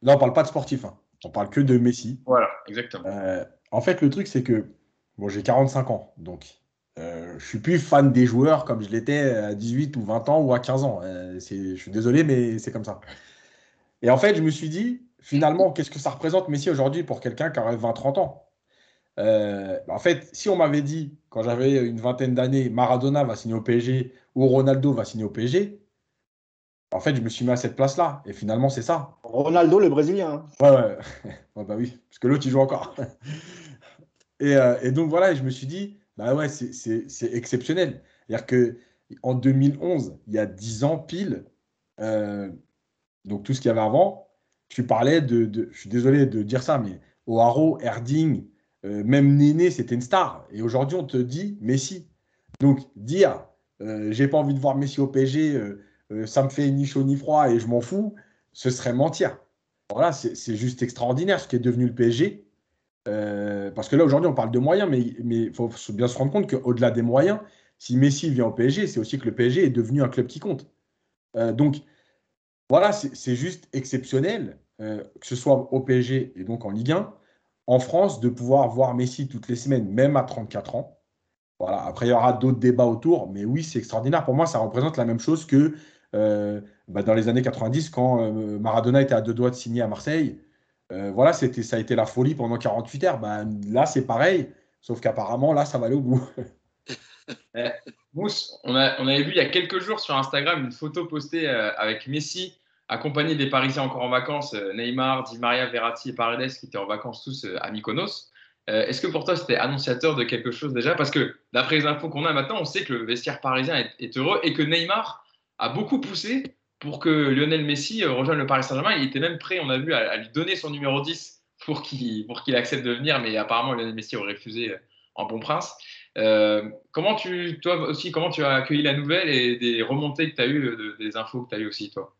là on parle pas de sportif, hein. on parle que de Messi. Voilà, exactement. Euh, en fait le truc c'est que bon j'ai 45 ans, donc euh, je suis plus fan des joueurs comme je l'étais à 18 ou 20 ans ou à 15 ans. Euh, je suis désolé, mais c'est comme ça. Et en fait, je me suis dit, finalement, qu'est-ce que ça représente Messi aujourd'hui pour quelqu'un qui aurait 20-30 ans? Euh, bah, en fait, si on m'avait dit, quand j'avais une vingtaine d'années, Maradona va signer au PSG ou Ronaldo va signer au PSG, en fait, je me suis mis à cette place-là. Et finalement, c'est ça. Ronaldo, le Brésilien. Hein. Ouais, ouais. bah oui, parce que l'autre, il joue encore. Euh, et, donc, voilà, je me suis dit, bah ouais, c'est exceptionnel. C'est-à-dire qu'en 2011, il y a 10 ans pile, euh, donc tout ce qu'il y avait avant, tu parlais de, Je suis désolé de dire ça, mais O'Haro, Erding, euh, même Néné, c'était une star. Et aujourd'hui, on te dit Messi. Donc, dire euh, j'ai pas envie de voir Messi au PSG, euh, ça me fait ni chaud ni froid et je m'en fous, ce serait mentir. Voilà, c'est juste extraordinaire ce qui est devenu le PSG. Parce que là, aujourd'hui, on parle de moyens, mais il faut bien se rendre compte qu'au-delà des moyens, si Messi vient au PSG, c'est aussi que le PSG est devenu un club qui compte. donc, voilà, c'est juste exceptionnel, que ce soit au PSG et donc en Ligue 1 en France de pouvoir voir Messi toutes les semaines, même à 34 ans. Voilà. Après, il y aura d'autres débats autour, mais oui, c'est extraordinaire. Pour moi, ça représente la même chose que euh, bah, dans les années 90, quand euh, Maradona était à deux doigts de signer à Marseille. Euh, voilà, c'était, ça a été la folie pendant 48 heures. Bah, là, c'est pareil, sauf qu'apparemment, là, ça va aller au bout. Eh, Mousse, on, a, avait vu il y a quelques jours sur Instagram une photo postée avec Messi accompagné des Parisiens encore en vacances, euh, Neymar, Di Maria, Verratti et Paredes qui étaient en vacances tous euh, à Mykonos. Euh, est-ce que pour toi, c'était annonciateur de quelque chose déjà? Parce que d'après les infos qu'on a maintenant, on sait que le vestiaire parisien est, heureux et que Neymar a beaucoup poussé pour que Lionel Messi euh, rejoigne le Paris Saint-Germain. Il était même prêt, on a vu, à, lui donner son numéro 10 pour qu'il accepte de venir, mais apparemment Lionel Messi aurait refusé en bon prince. comment tu, toi aussi, comment tu as accueilli la nouvelle et des remontées que tu as eues, des infos que tu as eues aussi, toi?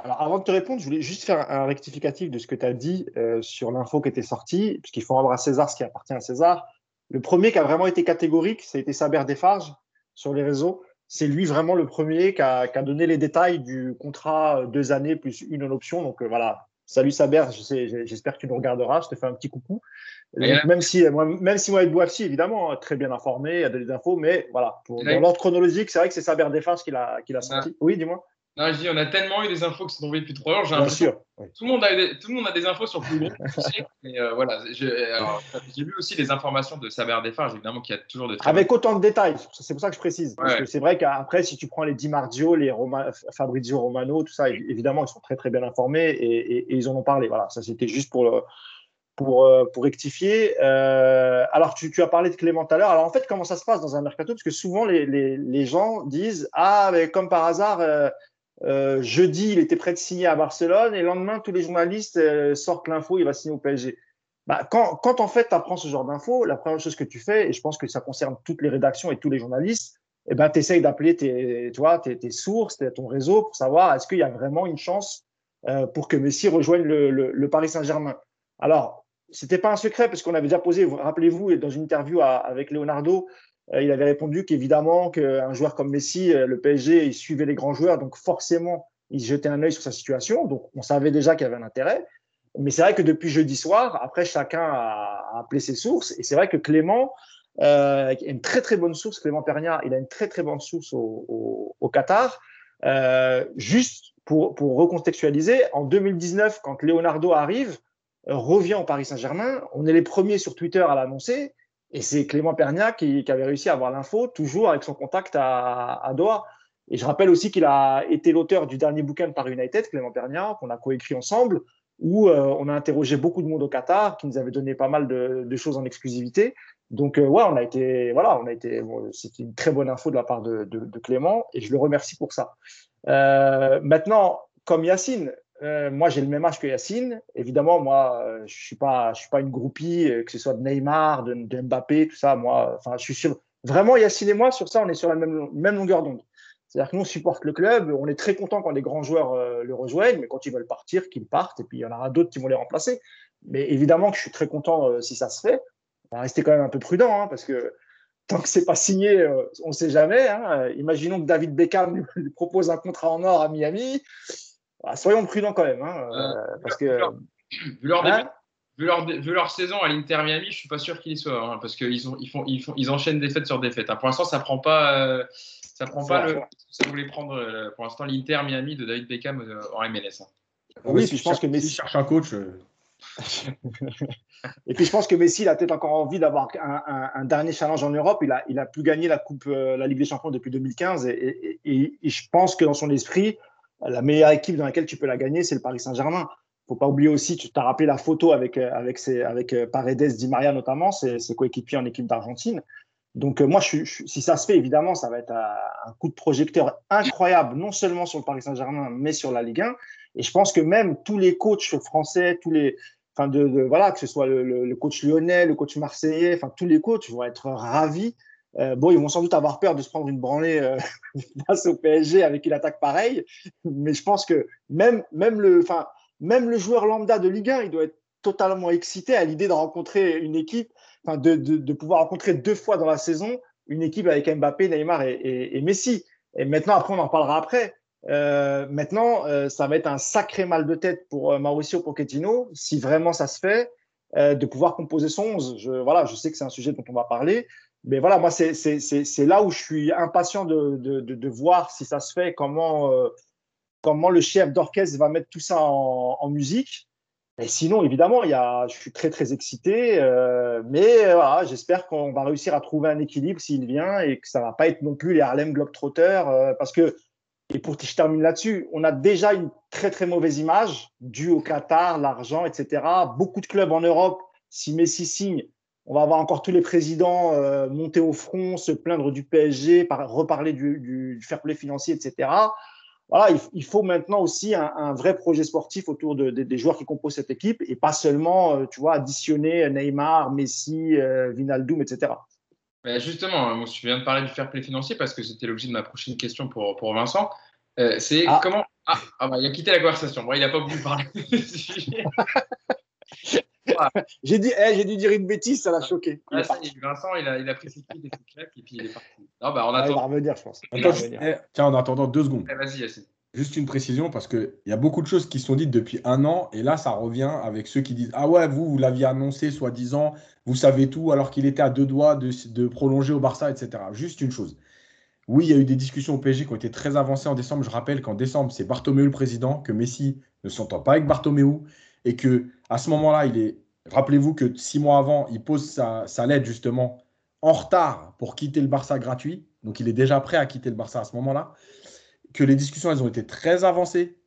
Alors, avant de te répondre, je voulais juste faire un rectificatif de ce que tu as dit euh, sur l'info qui était sortie, puisqu'il faut rendre à César ce qui appartient à César. Le premier qui a vraiment été catégorique, ça a été Saber Desfarges sur les réseaux. C'est lui vraiment le premier qui a, qui a, donné les détails du contrat euh, deux années plus une en option. Donc euh, voilà, salut Saber, j'espère que tu nous regarderas. Je te fais un petit coucou. même si moi, même si moi, Bouafsi, évidemment, très bien informé, il y a des infos, mais voilà, pour, dans l'ordre chronologique, c'est vrai que c'est Saber Desfarges qui l'a sorti. Oui, dis-moi. Non, je dis, on a tellement eu des infos qui sont tombées depuis trois jours. Bien sûr. Tout, le monde a des, tout le monde a des infos sur plus gros. mais euh, voilà, j'ai vu aussi des informations de Saber Desfarges, évidemment, qui a toujours de très. Avec autant de détails. C'est pour ça que je précise. Parce que c'est vrai qu'après, si tu prends les Di Marzio, les Fabrizio Romano, tout ça, évidemment, ils sont très, très bien informés et, ils en ont parlé. Voilà, ça, c'était juste pour. pour, euh, pour rectifier. Euh, alors, tu, tu, as parlé de Clément tout à l'heure. Alors, en fait, comment ça se passe dans un mercato? Parce que souvent, les, les, les gens disent Ah, mais comme par hasard, euh, jeudi, il était prêt de signer à Barcelone et le lendemain, tous les journalistes euh, sortent l'info, il va signer au PSG. Bah, quand, quand en fait tu apprends ce genre d'infos, la première chose que tu fais, et je pense que ça concerne toutes les rédactions et tous les journalistes, eh ben, tu essayes d'appeler tes, tu vois, tes, tes sources, ton réseau pour savoir est-ce qu'il y a vraiment une chance euh, pour que Messi rejoigne le, le, le Paris Saint-Germain. Alors, c'était pas un secret parce qu'on avait déjà posé, rappelez-vous, dans une interview avec Leonardo, euh, il avait répondu qu'évidemment qu'un joueur comme Messi, euh, le PSG, il suivait les grands joueurs, donc forcément, il jetait un œil sur sa situation. Donc, on savait déjà qu'il y avait un intérêt. Mais c'est vrai que depuis jeudi soir, après, chacun a, appelé ses sources. Et c'est vrai que Clément, euh, a une très très bonne source, Clément Pernia, il a une très très bonne source au, Qatar. Euh, juste pour, pour recontextualiser, en 2019, quand Leonardo arrive, euh, revient au Paris Saint-Germain, on est les premiers sur Twitter à l'annoncer. Et c'est Clément Pernia qui, qui, avait réussi à avoir l'info, toujours avec son contact à, à Doha. Et je rappelle aussi qu'il a été l'auteur du dernier bouquin par United, Clément Pernia, qu'on a coécrit ensemble, où euh, on a interrogé beaucoup de monde au Qatar, qui nous avait donné pas mal de, de choses en exclusivité. Donc euh, ouais, on a été, voilà, on a été, bon, c'était une très bonne info de la part de, de, de, Clément, et je le remercie pour ça. Euh, maintenant, comme Yacine, euh, moi, j'ai le même âge que Yacine. Évidemment, moi, euh, je suis suis pas une groupie, euh, que ce soit de Neymar, de, Mbappé, tout ça. Moi, enfin, je suis sûr. Vraiment, Yacine et moi, sur ça, on est sur la même, longueur d'onde. C'est-à-dire que nous, on supporte le club. On est très content quand les grands joueurs le rejoignent, mais quand ils veulent partir, qu'ils partent. Et puis, il y en aura d'autres qui vont les remplacer. Mais évidemment que je suis très content si ça se fait. On va rester quand même un peu prudent, hein, parce que tant que c'est pas signé, on ne sait jamais. Hein. Imaginons que David Beckham lui propose un contrat en or à Miami. Ah, soyons prudents quand même. Hein, euh, parce que, vu, leur, hein vu, leur, vu, leur, saison à l'Inter Miami, je ne suis pas sûr qu'ils y soient. Hein, parce qu'ils ils font, ils font, ils enchaînent défaite sur défaite. Hein. Pour l'instant, ça ne prend pas, euh, ça prend pas le. Ça voulait prendre euh, pour l'instant l'Inter Miami de David Beckham en MLS. Oui, puis je pense que Messi cherche un coach. et puis je pense que Messi il a peut-être encore envie d'avoir un, un, un, dernier challenge en Europe. Il a, il a plus gagné la Coupe, la Ligue des Champions depuis 2015 et, et, et, et je pense que dans son esprit, la meilleure équipe dans laquelle tu peux la gagner, c'est le Paris Saint-Germain. Faut pas oublier aussi, tu t'as rappelé la photo avec euh, avec ses, avec euh, Paredes, Di Maria notamment, c'est ses coéquipiers en équipe d'Argentine. Donc euh, moi, si ça se fait, évidemment, ça va être un, coup de projecteur incroyable, non seulement sur le Paris Saint-Germain, mais sur la Ligue 1. Et je pense que même tous les coachs français, tous les, enfin de, voilà, que ce soit le, coach lyonnais, le coach marseillais, tous les coachs vont être ravis euh, bon, ils vont sans doute avoir peur de se prendre une branlée euh, face au PSG avec une attaque pareille, mais je pense que même, le, joueur lambda de Ligue 1, il doit être totalement excité à l'idée de rencontrer une équipe, de, pouvoir rencontrer deux fois dans la saison une équipe avec Mbappé, Neymar et, Messi. Et maintenant, après, on en parlera après. Euh, maintenant, ça va être un sacré mal de tête pour Mauricio Pochettino, si vraiment ça se fait, de pouvoir composer son 11. Je, voilà, je sais que c'est un sujet dont on va parler, mais voilà, moi, c'est là où je suis impatient de, de, de, voir si ça se fait, comment, euh, comment le chef d'orchestre va mettre tout ça en, musique. Et sinon, évidemment, y a, je suis très, très excité. Euh, mais euh, voilà, j'espère qu'on va réussir à trouver un équilibre s'il vient et que ça va pas être non plus les Harlem Globetrotters. Parce que, et pour je termine là-dessus, on a déjà une très, très mauvaise image due au Qatar, l'argent, etc. Beaucoup de clubs en Europe si Messi signe, on va avoir encore tous les présidents euh, monter au front, se plaindre du PSG, reparler du, fair play financier, etc. Voilà, il, faut maintenant aussi un, vrai projet sportif autour des joueurs qui composent cette équipe et pas seulement, euh, tu vois, additionner Neymar, Messi, euh, Vinaldoom, etc. justement, hein, je viens de parler du fair play financier parce que c'était l'objet de ma prochaine question pour, pour Vincent. c'est ah. comment. Ah, ah bah, il a quitté la conversation. il n'a pas voulu parler j'ai dit, eh, j'ai dû dire une bêtise, ça l'a choqué. Vincent, il a, il a pris ses clics et ses claques et puis il est parti. Non, bah, on attend. il va revenir, je pense. Eh, tiens, en attendant deux secondes. Eh, vas-y, Yacine. Juste une précision parce qu'il y a beaucoup de choses qui sont dites depuis un an et là, ça revient avec ceux qui disent Ah ouais, vous, vous l'aviez annoncé, soi-disant, vous savez tout alors qu'il était à deux doigts de, de prolonger au Barça, etc. Juste une chose. Oui, il y a eu des discussions au PSG qui ont été très avancées en décembre. Je rappelle qu'en décembre, c'est Bartomeu le président, que Messi ne s'entend pas avec Bartomeu et que à ce moment-là, il est. Rappelez-vous que six mois avant, il pose sa, lettre justement en retard pour quitter le Barça gratuit. Donc il est déjà prêt à quitter le Barça à ce moment-là. Que les discussions, elles ont été très avancées.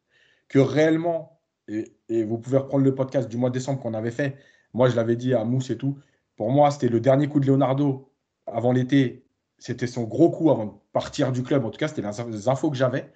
Que réellement, et, et vous pouvez reprendre le podcast du mois de décembre qu'on avait fait. Moi, je l'avais dit à Mousse et tout. Pour moi, c'était le dernier coup de Leonardo avant l'été. C'était son gros coup avant de partir du club. En tout cas, c'était les infos que j'avais.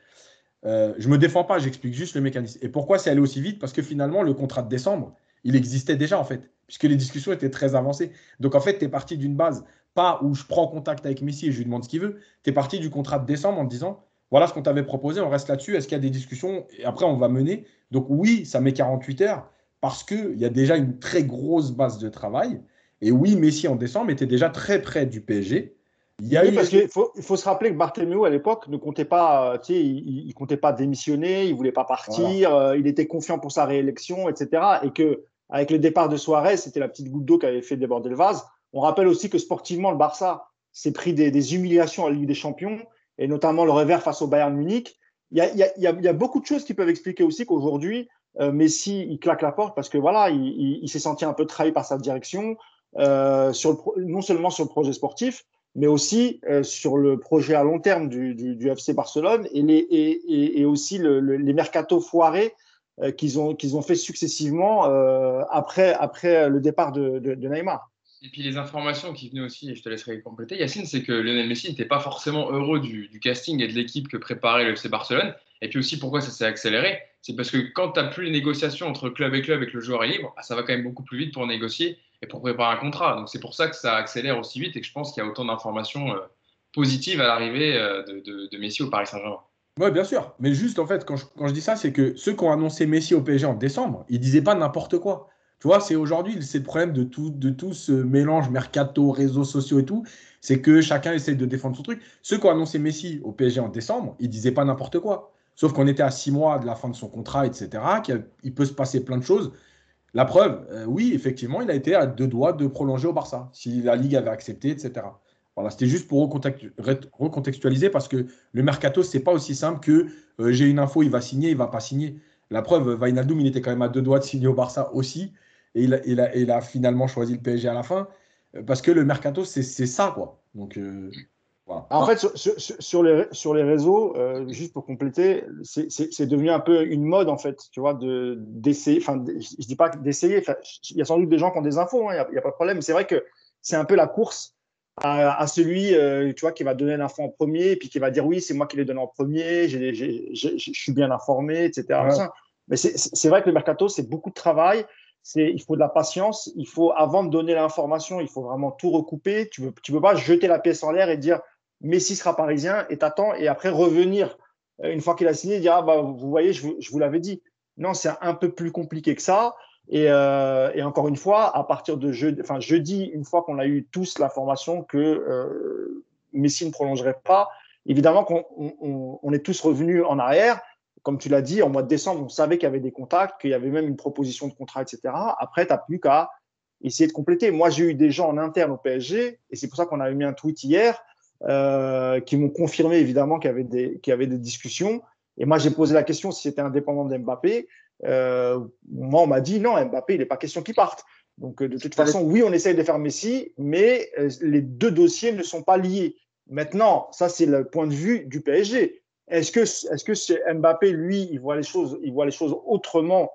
Euh, je ne me défends pas, j'explique juste le mécanisme. Et pourquoi c'est allé aussi vite? Parce que finalement, le contrat de décembre, il existait déjà en fait, puisque les discussions étaient très avancées. Donc en fait, tu es parti d'une base, pas où je prends contact avec Messi et je lui demande ce qu'il veut. Tu es parti du contrat de décembre en te disant, voilà ce qu'on t'avait proposé, on reste là-dessus, est-ce qu'il y a des discussions Et après, on va mener? Donc oui, ça met 48 heures, parce qu'il y a déjà une très grosse base de travail. Et oui, Messi en décembre était déjà très près du PSG. Il y a parce qu'il faut, il faut se rappeler que Barthélemy à l'époque ne comptait pas, euh, tu sais, il, comptait pas démissionner, il voulait pas partir, euh, il était confiant pour sa réélection, etc. Et que avec le départ de Suarez, c'était la petite goutte d'eau qui avait fait déborder le vase. On rappelle aussi que sportivement, le Barça s'est pris des, humiliations à la Ligue des Champions et notamment le revers face au Bayern Munich. Il y a, beaucoup de choses qui peuvent expliquer aussi qu'aujourd'hui, euh, Messi, il claque la porte parce que voilà, il, s'est senti un peu trahi par sa direction, euh, non seulement sur le projet sportif, mais aussi euh, sur le projet à long terme du, FC Barcelone et, aussi le, les mercato foirés qu'ils ont, qu'ils ont fait successivement euh, après, après le départ de, de, de, Neymar. Et puis les informations qui venaient aussi, et je te laisserai compléter, Yacine, c'est que Lionel Messi n'était pas forcément heureux du, casting et de l'équipe que préparait le FC Barcelone. Et puis aussi pourquoi ça s'est accéléré, c'est parce que quand tu n'as plus les négociations entre club et club et le joueur est libre, bah, ça va quand même beaucoup plus vite pour négocier et pour préparer un contrat. Donc c'est pour ça que ça accélère aussi vite et que je pense qu'il y a autant d'informations euh, positives à l'arrivée euh, de, Messi au Paris Saint-Germain. Oui, bien sûr. Mais juste, en fait, quand je, dis ça, c'est que ceux qui ont annoncé Messi au PSG en décembre, ils disaient pas n'importe quoi. Tu vois, c'est aujourd'hui, c'est le problème de tout, de tout ce mélange mercato, réseaux sociaux et tout. C'est que chacun essaie de défendre son truc. Ceux qui ont annoncé Messi au PSG en décembre, ils disaient pas n'importe quoi. Sauf qu'on était à six mois de la fin de son contrat, etc. qu'il peut se passer plein de choses. La preuve, euh, oui, effectivement, il a été à deux doigts de prolonger au Barça, si la Ligue avait accepté, etc. Voilà, c'était juste pour recontextualiser parce que le mercato, c'est pas aussi simple que euh, j'ai une info, il va signer, il va pas signer. La preuve, Vainaldoum, il était quand même à deux doigts de signer au Barça aussi, et il a, finalement choisi le PSG à la fin, euh, parce que le mercato, c'est ça, quoi. Donc, en fait, sur, les, réseaux, euh, juste pour compléter, c'est devenu un peu une mode, en fait, tu vois, d'essayer. Enfin, je ne dis pas d'essayer. Il y a sans doute des gens qui ont des infos, hein, il n'y a, pas de problème. C'est vrai que c'est un peu la course à, celui, euh, tu vois, qui va donner l'info en premier, et puis qui va dire oui, c'est moi qui l'ai donné en premier, je suis bien informé, etc. Mais c'est vrai que le mercato, c'est beaucoup de travail. Il faut de la patience. Il faut, avant de donner l'information, il faut vraiment tout recouper. Tu ne peux, tu peux pas jeter la pièce en l'air et dire Messi sera parisien et t'attends et après revenir euh, une fois qu'il a signé dire ah bah vous voyez je vous, l'avais dit non c'est un peu plus compliqué que ça et, euh, et encore une fois à partir de jeudi enfin jeudi une fois qu'on a eu tous l'information que euh, Messi ne prolongerait pas évidemment qu'on on, est tous revenus en arrière comme tu l'as dit en mois de décembre on savait qu'il y avait des contacts qu'il y avait même une proposition de contrat etc après tu n'as plus qu'à essayer de compléter moi j'ai eu des gens en interne au PSG et c'est pour ça qu'on avait mis un tweet hier euh, qui m'ont confirmé évidemment qu'il y, avait des, qu'il y avait des discussions. Et moi, j'ai posé la question si c'était indépendant d'Mbappé. Euh, moi, on m'a dit non, Mbappé, il n'est pas question qu'il parte. Donc, euh, de toute façon, oui, on essaye de faire Messi, mais euh, les deux dossiers ne sont pas liés. Maintenant, ça, c'est le point de vue du PSG. Est-ce que, est-ce que Mbappé, lui, il voit les choses, il voit les choses autrement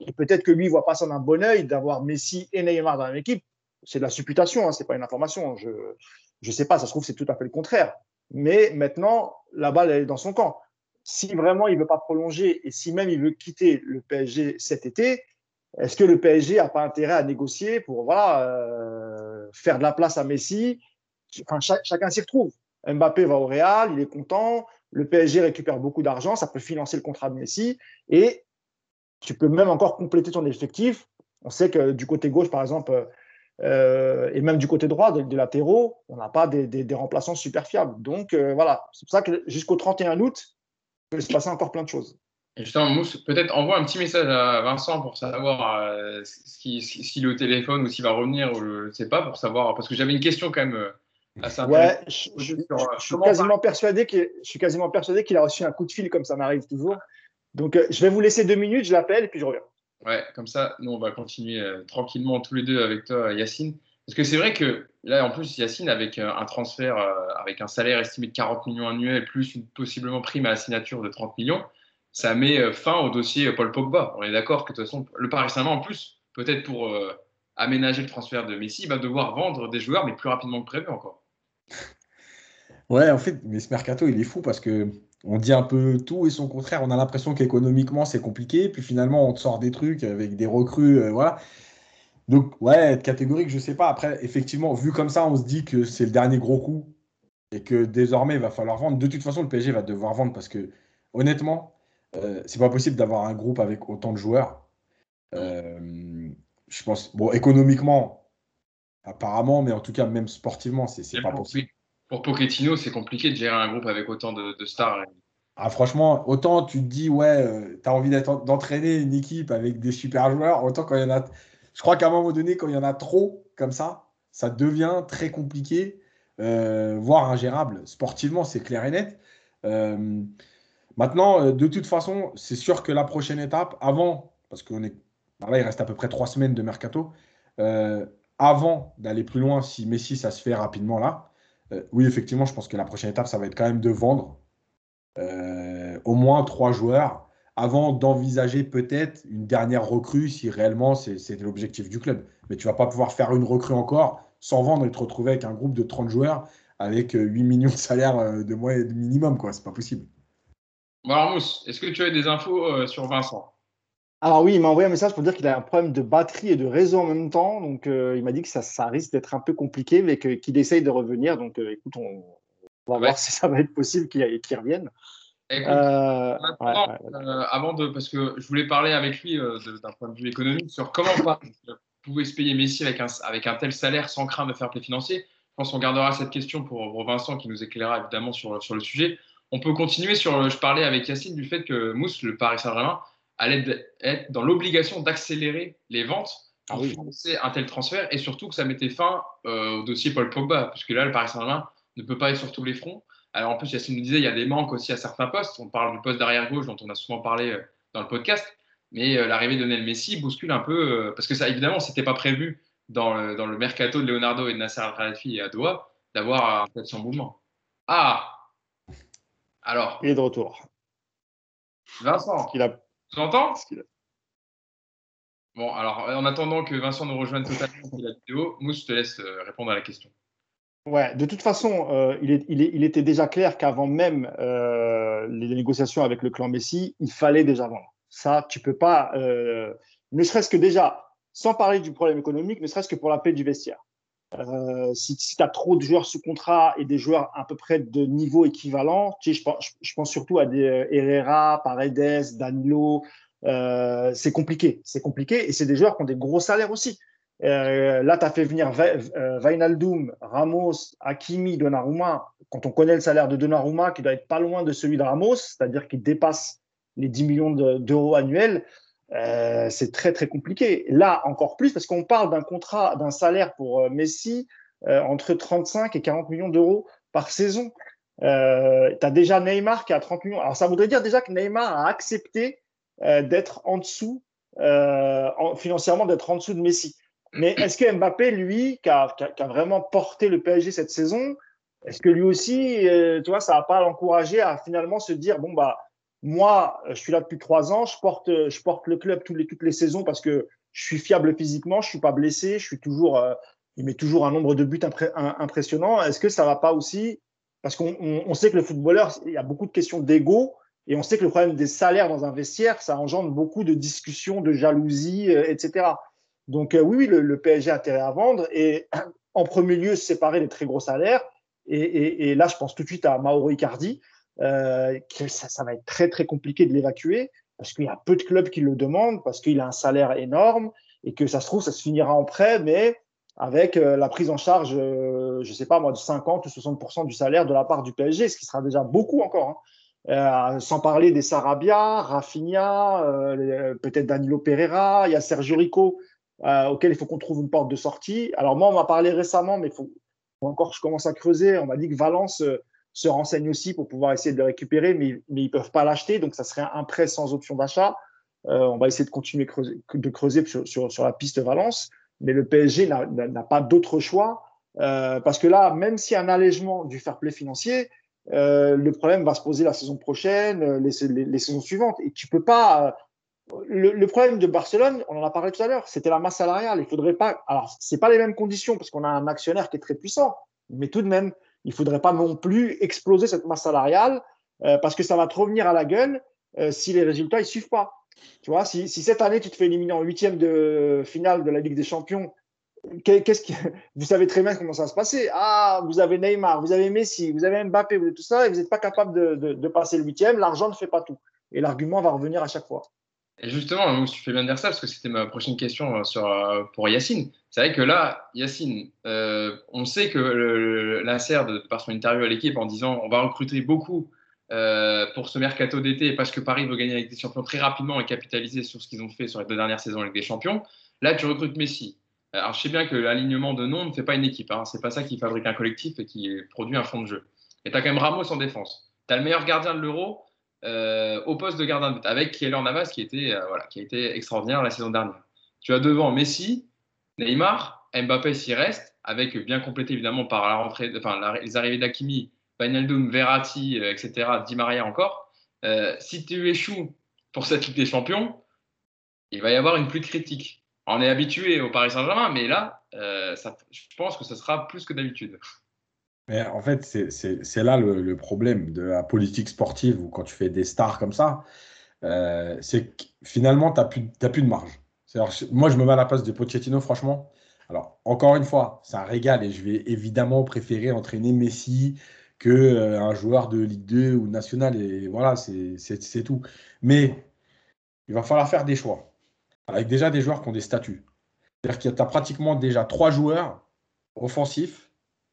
Et peut-être que lui, il ne voit pas ça d'un bon oeil d'avoir Messi et Neymar dans la même équipe. C'est de la supputation, hein, ce n'est pas une information. Je ne sais pas, ça se trouve, c'est tout à fait le contraire. Mais maintenant, la balle, elle est dans son camp. Si vraiment il ne veut pas prolonger et si même il veut quitter le PSG cet été, est-ce que le PSG n'a pas intérêt à négocier pour voilà, euh, faire de la place à Messi? Enfin, Chacun s'y retrouve. Mbappé va au Real, il est content. Le PSG récupère beaucoup d'argent, ça peut financer le contrat de Messi. Et tu peux même encore compléter ton effectif. On sait que du côté gauche, par exemple, euh, et même du côté droit, des, latéraux, on n'a pas des, remplaçants super fiables. Donc euh, voilà, c'est pour ça que jusqu'au 31 août, peut se passer encore plein de choses. Et justement, Mousse, peut-être envoie un petit message à Vincent pour savoir euh, s'il est au téléphone ou s'il va revenir, ou je ne sais pas, pour savoir, parce que j'avais une question quand même assez Ouais, je, je, suis quasiment persuadé je suis quasiment persuadé qu'il a reçu un coup de fil comme ça m'arrive toujours. Donc, je vais vous laisser deux minutes, je l'appelle et puis je reviens. Ouais, comme ça, nous, on va continuer euh, tranquillement tous les deux avec toi, Yacine. Parce que c'est vrai que là, en plus, Yacine, avec euh, un transfert, euh, avec un salaire estimé de 40 millions annuels, plus une possiblement prime à la signature de 30 millions, ça met fin au dossier Paul Pogba. On est d'accord que de toute façon, le Paris Saint-Germain, en plus, peut-être pour aménager le transfert de Messi, va devoir vendre des joueurs, mais plus rapidement que prévu encore. Ouais, en fait, mais ce mercato, il est fou parce que on dit un peu tout et son contraire. On a l'impression qu'économiquement, c'est compliqué. Puis finalement, on te sort des trucs avec des recrues. Euh, voilà. Donc, ouais, être catégorique, je sais pas. Après, effectivement, vu comme ça, on se dit que c'est le dernier gros coup et que désormais, il va falloir vendre. De toute façon, le PSG va devoir vendre parce que, honnêtement, euh, c'est pas possible d'avoir un groupe avec autant de joueurs. Euh, je pense, bon, économiquement, apparemment, mais en tout cas, même sportivement, c'est pas possible. Pour Pochettino, c'est compliqué de gérer un groupe avec autant de, stars. Ah, franchement, autant tu te dis, ouais, euh, tu as envie d'entraîner une équipe avec des super joueurs, autant quand il y en a. Je crois qu'à un moment donné, quand il y en a trop comme ça, ça devient très compliqué, euh, voire ingérable. Sportivement, c'est clair et net. Euh, maintenant, de toute façon, c'est sûr que la prochaine étape, avant, parce qu'on est. Là, il reste à peu près trois semaines de mercato. avant d'aller plus loin, si Messi, ça se fait rapidement là, euh, oui, effectivement, je pense que la prochaine étape, ça va être quand même de vendre euh, au moins trois joueurs avant d'envisager peut-être une dernière recrue si réellement c'est l'objectif du club. Mais tu vas pas pouvoir faire une recrue encore sans vendre et te retrouver avec un groupe de 30 joueurs avec 8 euh, millions de salaire de mois de minimum. Ce n'est pas possible. Mousse, est-ce que tu as des infos sur Vincent? Alors oui, il m'a envoyé un message pour dire qu'il a un problème de batterie et de réseau en même temps. Donc euh, il m'a dit que ça, risque d'être un peu compliqué, mais qu'il essaye de revenir. Donc euh, écoute, on, va voir si ça va être possible qu'il revienne. Euh, avant de, parce que je voulais parler avec lui d'un point de vue économique sur comment pouvait se payer Messi avec un, avec un tel salaire sans crainte de faire play financier. Je pense qu'on gardera cette question pour, Vincent qui nous éclairera évidemment sur, sur le sujet. On peut continuer sur. Je parlais avec Yacine du fait que Mousse, le Paris Saint-Germain, allait être dans l'obligation d'accélérer les ventes pour ah financer un tel transfert et surtout que ça mettait fin euh, au dossier Paul Pogba, puisque là, le Paris Saint-Germain ne peut pas être sur tous les fronts. Alors en plus, Yacine nous disait, il y a des manques aussi à certains postes. On parle du poste d'arrière gauche dont on a souvent parlé euh, dans le podcast, mais euh, l'arrivée de Lionel Messi bouscule un peu, parce que ça, évidemment, c'était pas prévu dans le, dans le, mercato de Leonardo et de Nasser Al-Khelaifi et à Doha d'avoir un tel mouvement. Ah Alors. Il est de retour. Vincent. Il a tu entends Bon, alors en attendant que Vincent nous rejoigne totalement pour la vidéo, Mousse, je te laisse euh, répondre à la question. Ouais, de toute façon, euh, il, était déjà clair qu'avant même euh, les négociations avec le clan Messi, il fallait déjà vendre. Ça, tu peux pas, ne serait-ce que déjà, sans parler du problème économique, ne serait-ce que pour la paix du vestiaire. si, tu as trop de joueurs sous contrat et des joueurs à peu près de niveau équivalent, tu sais, je, pense, je, pense, surtout à des Herrera, Paredes, Danilo, euh, c'est compliqué. C'est compliqué et c'est des joueurs qui ont des gros salaires aussi. Euh, là, tu as fait venir Vainaldum, euh, Ramos, Hakimi, Donnarumma. Quand on connaît le salaire de Donnarumma, qui doit être pas loin de celui de Ramos, c'est-à-dire qu'il dépasse les 10 millions d'euros annuels, c'est très très compliqué. Là, encore plus, parce qu'on parle d'un contrat, d'un salaire pour Messi entre 35 et 40 millions d'euros par saison. tu as déjà Neymar qui a 30 millions. Alors, ça voudrait dire déjà que Neymar a accepté euh, d'être en dessous, euh, financièrement, d'être en dessous de Messi. Mais est-ce que Mbappé, lui, qui a, vraiment porté le PSG cette saison, est-ce que lui aussi, euh, tu vois, ça va pas l'encourager à finalement se dire, bon, bah, moi, je suis là depuis trois ans, je porte, je porte le club toutes les, toutes les saisons parce que je suis fiable physiquement, je suis pas blessé, je suis toujours, euh, il met toujours un nombre de buts impressionnant. Est-ce que ça va pas aussi? Parce qu'on sait que le footballeur, il y a beaucoup de questions d'ego et on sait que le problème des salaires dans un vestiaire, ça engendre beaucoup de discussions, de jalousie, euh, etc. Donc euh, oui, le, PSG a intérêt à vendre et en premier lieu séparer des très gros salaires. Et, là, je pense tout de suite à Mauro Icardi, euh, que ça, va être très très compliqué de l'évacuer parce qu'il y a peu de clubs qui le demandent, parce qu'il a un salaire énorme et que ça se trouve, ça se finira en prêt, mais avec euh, la prise en charge, je sais pas moi, de 50 ou 60% du salaire de la part du PSG, ce qui sera déjà beaucoup encore. Hein. sans parler des Sarabia, Rafinha, peut-être Danilo Pereira, il y a Sergio Rico euh, auquel il faut qu'on trouve une porte de sortie. Alors moi, on m'a parlé récemment, mais faut, encore je commence à creuser. On m'a dit que Valence euh, se renseigne aussi pour pouvoir essayer de le récupérer, mais, ils ne peuvent pas l'acheter, donc ça serait un prêt sans option d'achat. Euh, on va essayer de continuer de creuser sur, la piste Valence, mais le PSG n'a pas d'autre choix, parce que là, même s'il y a un allègement du fair play financier, le problème va se poser la saison prochaine, les, les, les saisons suivantes, et tu peux pas le, problème de Barcelone, on en a parlé tout à l'heure, c'était la masse salariale. Il faudrait pas. Alors, c'est pas les mêmes conditions parce qu'on a un actionnaire qui est très puissant, mais tout de même, il faudrait pas non plus exploser cette masse salariale euh, parce que ça va te revenir à la gueule euh, si les résultats ils suivent pas. Tu vois, si, cette année tu te fais éliminer en huitième de finale de la Ligue des Champions, vous savez très bien comment ça va se passer. Ah, vous avez Neymar, vous avez Messi, vous avez Mbappé, vous avez tout ça, et vous n'êtes pas capable de, de, de passer le huitième. L'argent ne fait pas tout. Et l'argument va revenir à chaque fois. Et justement, tu fais bien de dire ça parce que c'était ma prochaine question euh, euh, pour Yacine. C'est vrai que là, Yacine, euh, on sait que la de par son interview à l'équipe en disant on va recruter beaucoup pour ce mercato d'été parce que Paris veut gagner avec des champions très rapidement et capitaliser sur ce qu'ils ont fait sur les deux dernières saisons avec des champions. Là, tu recrutes Messi. Alors, je sais bien que l'alignement de nom ne fait pas une équipe. Hein. C'est pas ça qui fabrique un collectif et qui produit un fond de jeu. Et tu as quand même Ramos en défense. Tu as le meilleur gardien de l'Euro euh, au poste de gardien de but, avec Keylor Navas qui, était, euh, voilà, qui a été extraordinaire la saison dernière. Tu as devant Messi, Neymar, Mbappé s'y reste, avec bien complété évidemment par la rentrée, enfin, les arrivées d'Akimi, Wijnaldum, Verratti, euh, etc., Di Maria encore. si tu échoues pour cette Ligue des Champions, il va y avoir une pluie de critiques. On est habitué au Paris Saint-Germain, mais là, je pense que ce sera plus que d'habitude. Mais en fait, c'est là le, problème de la politique sportive ou quand tu fais des stars comme ça, euh, c'est que finalement, tu n'as plus, plus, de marge. Moi, je me mets à la place de Pochettino, franchement. Alors, encore une fois, c'est un régal et je vais évidemment préférer entraîner Messi que euh, joueur de Ligue 2 ou national. Et voilà, c'est tout. Mais il va falloir faire des choix. Avec déjà des joueurs qui ont des statuts. C'est-à-dire qu'il y a pratiquement déjà trois joueurs offensifs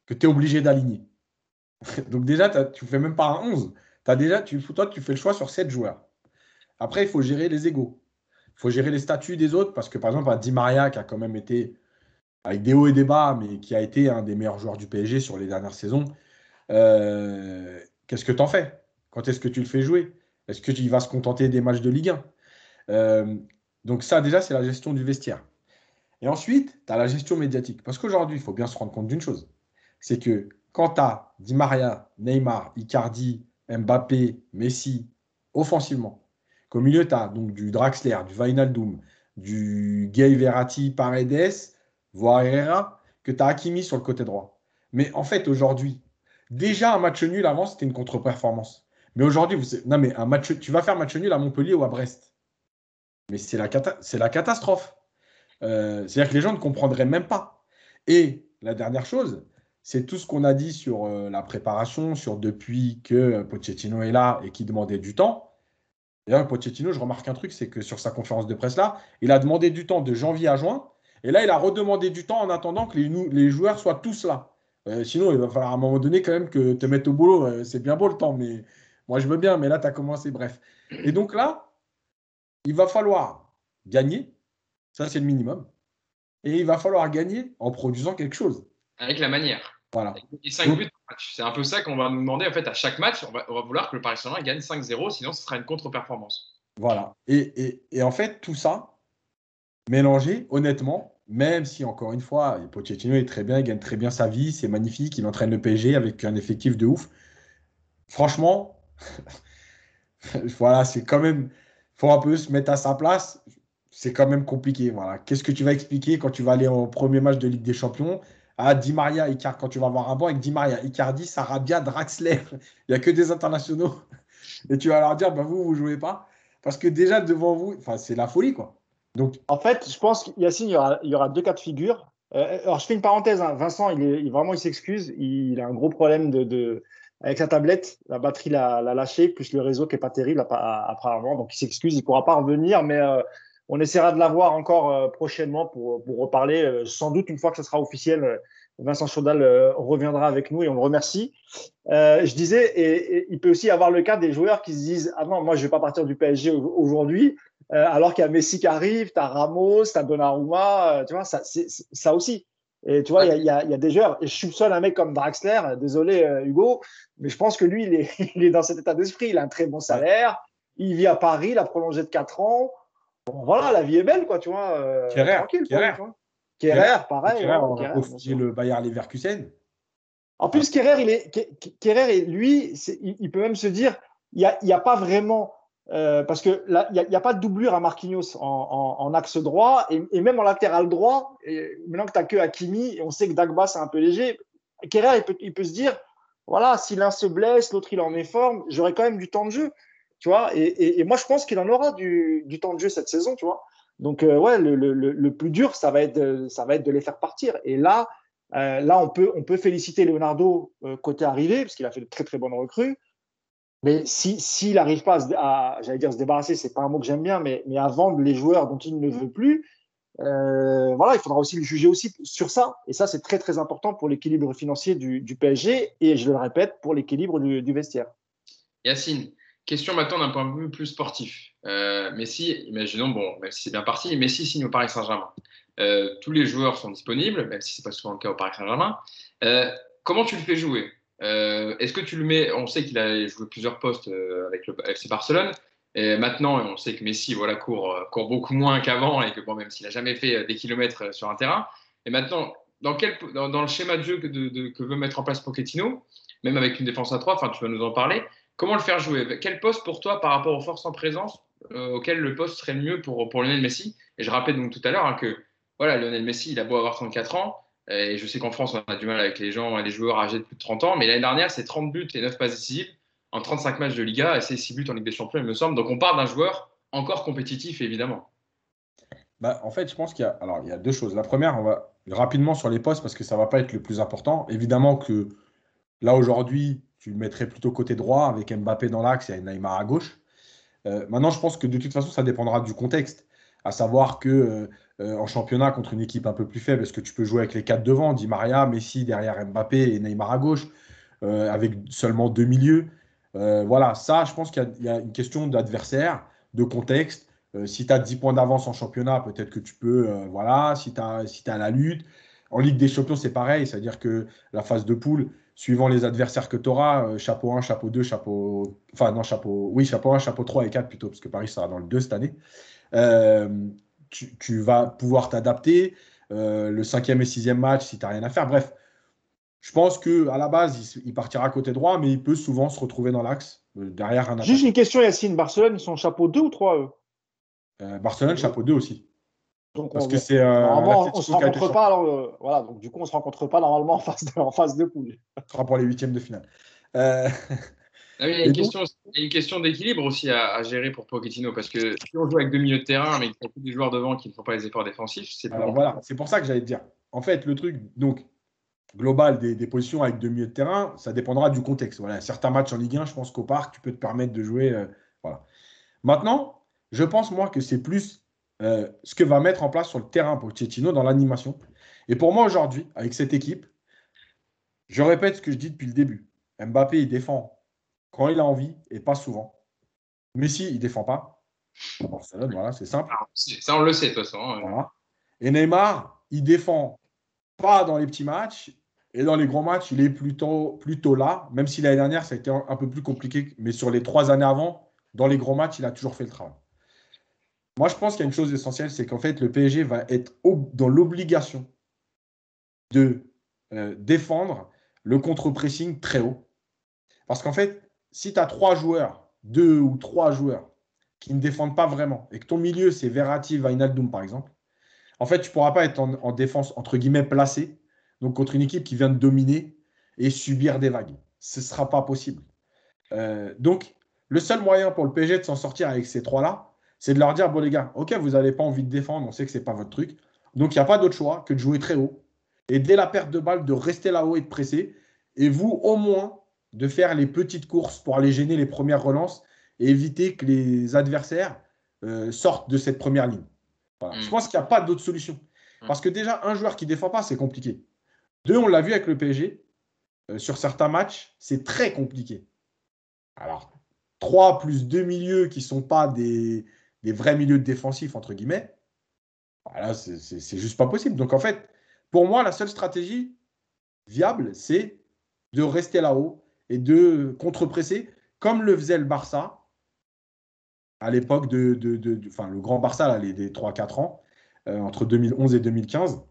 que tu es obligé d'aligner. Donc déjà, tu fais même pas un 11. As déjà, tu, toi, tu fais le choix sur 7 joueurs. Après, il faut gérer les égaux. Il faut gérer les statuts des autres parce que, par exemple, Di Maria, qui a quand même été, avec des hauts et des bas, mais qui a été un des meilleurs joueurs du PSG sur les dernières saisons, euh, qu'est-ce que tu en fais? Quand est-ce que tu le fais jouer? Est-ce que tu vas se contenter des matchs de Ligue 1 euh, Donc ça, déjà, c'est la gestion du vestiaire. Et ensuite, tu as la gestion médiatique. Parce qu'aujourd'hui, il faut bien se rendre compte d'une chose c'est que quand tu as Di Maria, Neymar, Icardi, Mbappé, Messi, offensivement, qu'au milieu, tu as donc du Draxler, du Wijnaldum, du Gay Verratti, Paredes, voire Herrera, que tu as Hakimi sur le côté droit. Mais en fait, aujourd'hui, déjà un match nul avant, c'était une contre-performance. Mais aujourd'hui, non, mais un match, tu vas faire match nul à Montpellier ou à Brest. Mais c'est la, la catastrophe. Euh, c'est-à-dire que les gens ne comprendraient même pas. Et la dernière chose, c'est tout ce qu'on a dit sur euh, la préparation, sur depuis que Pochettino est là et qui demandait du temps. D'ailleurs, Pochettino, je remarque un truc, c'est que sur sa conférence de presse là, il a demandé du temps de janvier à juin. Et là, il a redemandé du temps en attendant que les, joueurs soient tous là. Euh, sinon, il va falloir à un moment donné quand même que te mettre au boulot. Euh, c'est bien beau le temps, mais moi, je veux bien. Mais là, tu as commencé, bref. Et donc là, il va falloir gagner. Ça, c'est le minimum. Et il va falloir gagner en produisant quelque chose avec la manière. Voilà. Et 5 buts match. C'est un peu ça qu'on va nous demander en fait à chaque match. On va, vouloir que le Paris Saint-Germain gagne 5-0, sinon ce sera une contre-performance. Voilà. Et, et, en fait, tout ça, mélangé, honnêtement, même si encore une fois, Pochettino est très bien, il gagne très bien sa vie, c'est magnifique, il entraîne le PSG avec un effectif de ouf. Franchement, voilà, c'est quand même. faut un peu se mettre à sa place. C'est quand même compliqué. Voilà. Qu'est-ce que tu vas expliquer quand tu vas aller au premier match de Ligue des Champions? À Di Maria, Icardi, quand tu vas avoir un banc avec Di Maria, Icardi, Sarabia, Draxler, il n'y a que des internationaux. Et tu vas leur dire, bah, vous, vous jouez pas. Parce que déjà, devant vous, c'est la folie, quoi. Donc... En fait, je pense qu'Yacine, il y aura, il y aura deux cas de figure. Euh, alors, je fais une parenthèse. Hein. Vincent, il est, vraiment, il s'excuse. Il, a un gros problème de, avec sa tablette. La batterie l'a lâché, plus le réseau qui est pas terrible apparemment. Donc, il s'excuse. Il pourra pas revenir, mais euh, on essaiera de l'avoir encore euh, prochainement pour, pour reparler. sans doute une fois que ce sera officiel Vincent Chaudal euh, reviendra avec nous et on le remercie. Euh, je disais, et, il peut aussi y avoir le cas des joueurs qui se disent Ah non, moi je ne vais pas partir du PSG aujourd'hui, euh, alors qu'il y a Messi qui arrive, tu as Ramos, tu as Donnarumma, tu vois, ça, ça aussi. Et tu vois, il y, a, des joueurs, et je seul un mec comme Draxler, désolé Hugo, mais je pense que lui, il est, il est dans cet état d'esprit. Il a un très bon salaire, il vit à Paris, il a prolongé de 4 ans. Bon, voilà, la vie est belle, quoi, tu vois. tranquille, Kerrer, pareil. Kerrer, on a le Bayern Leverkusen. En plus, Kerrer, il est, Kerrer, lui, il, peut même se dire, il n'y a, a, pas vraiment, euh, parce que là, il n'y a, pas de doublure à Marquinhos en, axe droit et, même en latéral droit. Et maintenant que tu n'as que Hakimi, et on sait que Dagba c'est un peu léger. Kerrer, il peut, il peut se dire, voilà, si l'un se blesse, l'autre il en met forme, j'aurai quand même du temps de jeu, tu vois. Et, moi, je pense qu'il en aura du, du, temps de jeu cette saison, tu vois. Donc, euh, ouais, le, plus dur, ça va, être, de, ça va être de les faire partir. Et là, euh, là on, peut, on peut féliciter Leonardo euh, côté arrivé, parce qu'il a fait de très, très bonnes recrues. Mais s'il si, n'arrive pas à, j'allais dire se débarrasser, c'est pas un mot que j'aime bien, mais, mais à vendre les joueurs dont il ne veut plus, voilà, il faudra aussi le juger aussi sur ça. Et ça, c'est très, très important pour l'équilibre financier du, PSG et, je le répète, pour l'équilibre du, du vestiaire. Yacine, Question maintenant d'un point de vue plus sportif. Euh, Messi, imaginons, bon, même si c'est bien parti, Messi signe au Paris Saint-Germain. Euh, tous les joueurs sont disponibles, même si ce n'est pas souvent le cas au Paris Saint-Germain. Euh, comment tu le fais jouer? Est-ce que tu le mets On sait qu'il a joué plusieurs postes avec le FC Barcelone. Et maintenant, on sait que Messi voilà, court, beaucoup moins qu'avant et que bon, même s'il n'a jamais fait des kilomètres sur un terrain. Et maintenant, dans, quel, dans, le schéma de jeu que, que, veut mettre en place Pochettino, même avec une défense à 3, enfin, tu vas nous en parler, Comment le faire jouer? Quel poste pour toi par rapport aux forces en présence euh, auquel le poste serait le mieux pour, Lionel Messi? Et je rappelle donc tout à l'heure hein, que voilà, Lionel Messi, il a beau avoir 34 ans, et je sais qu'en France, on a du mal avec les gens, les joueurs âgés de plus de 30 ans, mais l'année dernière, c'est 30 buts et 9 passes décisives en 35 matchs de Liga, et c'est 6 buts en Ligue des Champions, il me semble. Donc on parle d'un joueur encore compétitif, évidemment. Bah, en fait, je pense qu'il y, a, alors, il y a deux choses. La première, on va rapidement sur les postes parce que ça ne va pas être le plus important. Évidemment que là, aujourd'hui, tu le mettrais plutôt côté droit avec Mbappé dans l'axe et Neymar à gauche. Euh, maintenant, je pense que de toute façon, ça dépendra du contexte. À savoir que euh, euh, en championnat, contre une équipe un peu plus faible, est-ce que tu peux jouer avec les quatre devant, Di Maria, Messi derrière Mbappé et Neymar à gauche, avec seulement deux milieux? Voilà, ça, je pense qu'il y, a une question d'adversaire, de contexte. si tu as 10 points d'avance en championnat, peut-être que tu peux, voilà, si tu si as la lutte. En Ligue des Champions, c'est pareil, c'est-à-dire que la phase de poule, suivant les adversaires que tu auras, euh, chapeau 1, chapeau 2, chapeau. Enfin, non, chapeau. Oui, chapeau 1, chapeau 3 et 4 plutôt, parce que Paris sera dans le 2 cette année. Euh, tu, vas pouvoir t'adapter. Euh, le cinquième et sixième match, si tu n'as rien à faire. Bref, je pense qu'à la base, il, partira côté droit, mais il peut souvent se retrouver dans l'axe, derrière un Juste une question, Yacine. Barcelone, ils sont chapeau 2 ou 3 eux? Barcelone, chapeau 2 aussi. Donc Parce on, que c'est. normalement, on se rencontre pas. Alors, euh, voilà, donc du coup, on se rencontre pas normalement en phase de, en phase de poule. Ce sera pour les huitièmes de finale. Euh... Ah il, y a une question, une question d'équilibre aussi à, gérer pour Pochettino parce que si on joue avec deux milieux de terrain mais qu'il y a des joueurs devant qui ne font pas les efforts défensifs, c'est Alors voilà, c'est pour ça que j'allais te dire. En fait, le truc donc global des, des, positions avec deux milieux de terrain, ça dépendra du contexte. Voilà, certains matchs en Ligue 1, je pense qu'au parc, tu peux te permettre de jouer. Euh, voilà. Maintenant, je pense moi que c'est plus euh, ce que va mettre en place sur le terrain pour Pochettino dans l'animation. Et pour moi aujourd'hui, avec cette équipe, je répète ce que je dis depuis le début. Mbappé, il défend quand il a envie et pas souvent. Messi, il défend pas. voilà, c'est simple. Ah, ça, on le sait de toute façon. Hein. Et Neymar, il défend pas dans les petits matchs et dans les grands matchs, il est plutôt, plutôt là, même si l'année dernière, ça a été un peu plus compliqué. Mais sur les trois années avant, dans les grands matchs, il a toujours fait le travail. Moi, je pense qu'il y a une chose essentielle, c'est qu'en fait, le PSG va être dans l'obligation de euh, défendre le contre-pressing très haut. Parce qu'en fait, si tu as trois joueurs deux ou trois joueurs qui ne défendent pas vraiment et que ton milieu, c'est Verratti, Wijnaldum, par exemple, en fait, tu ne pourras pas être en, défense, entre guillemets, placé, donc contre une équipe qui vient de dominer et subir des vagues. Ce ne sera pas possible. Euh, donc, le seul moyen pour le PSG de s'en sortir avec ces trois-là, c'est de leur dire, bon les gars, ok, vous n'avez pas envie de défendre, on sait que ce n'est pas votre truc. Donc, il n'y a pas d'autre choix que de jouer très haut. Et dès la perte de balle, de rester là-haut et de presser. Et vous, au moins, de faire les petites courses pour aller gêner les premières relances et éviter que les adversaires euh, sortent de cette première ligne. Je mm. pense qu'il n'y a pas d'autre solution. Mm. Parce que déjà, un joueur qui ne défend pas, c'est compliqué. Deux, on l'a vu avec le PSG, euh, sur certains matchs, c'est très compliqué. Alors, trois plus deux milieux qui ne sont pas des, vrais milieux défensifs, entre guillemets, voilà, c'est juste pas possible. Donc en fait, pour moi, la seule stratégie viable, c'est de rester là-haut et de contre-presser, comme le faisait le Barça à l'époque de, enfin, le grand Barça, là, les, 3-4 ans, euh, entre 2011 et 2015,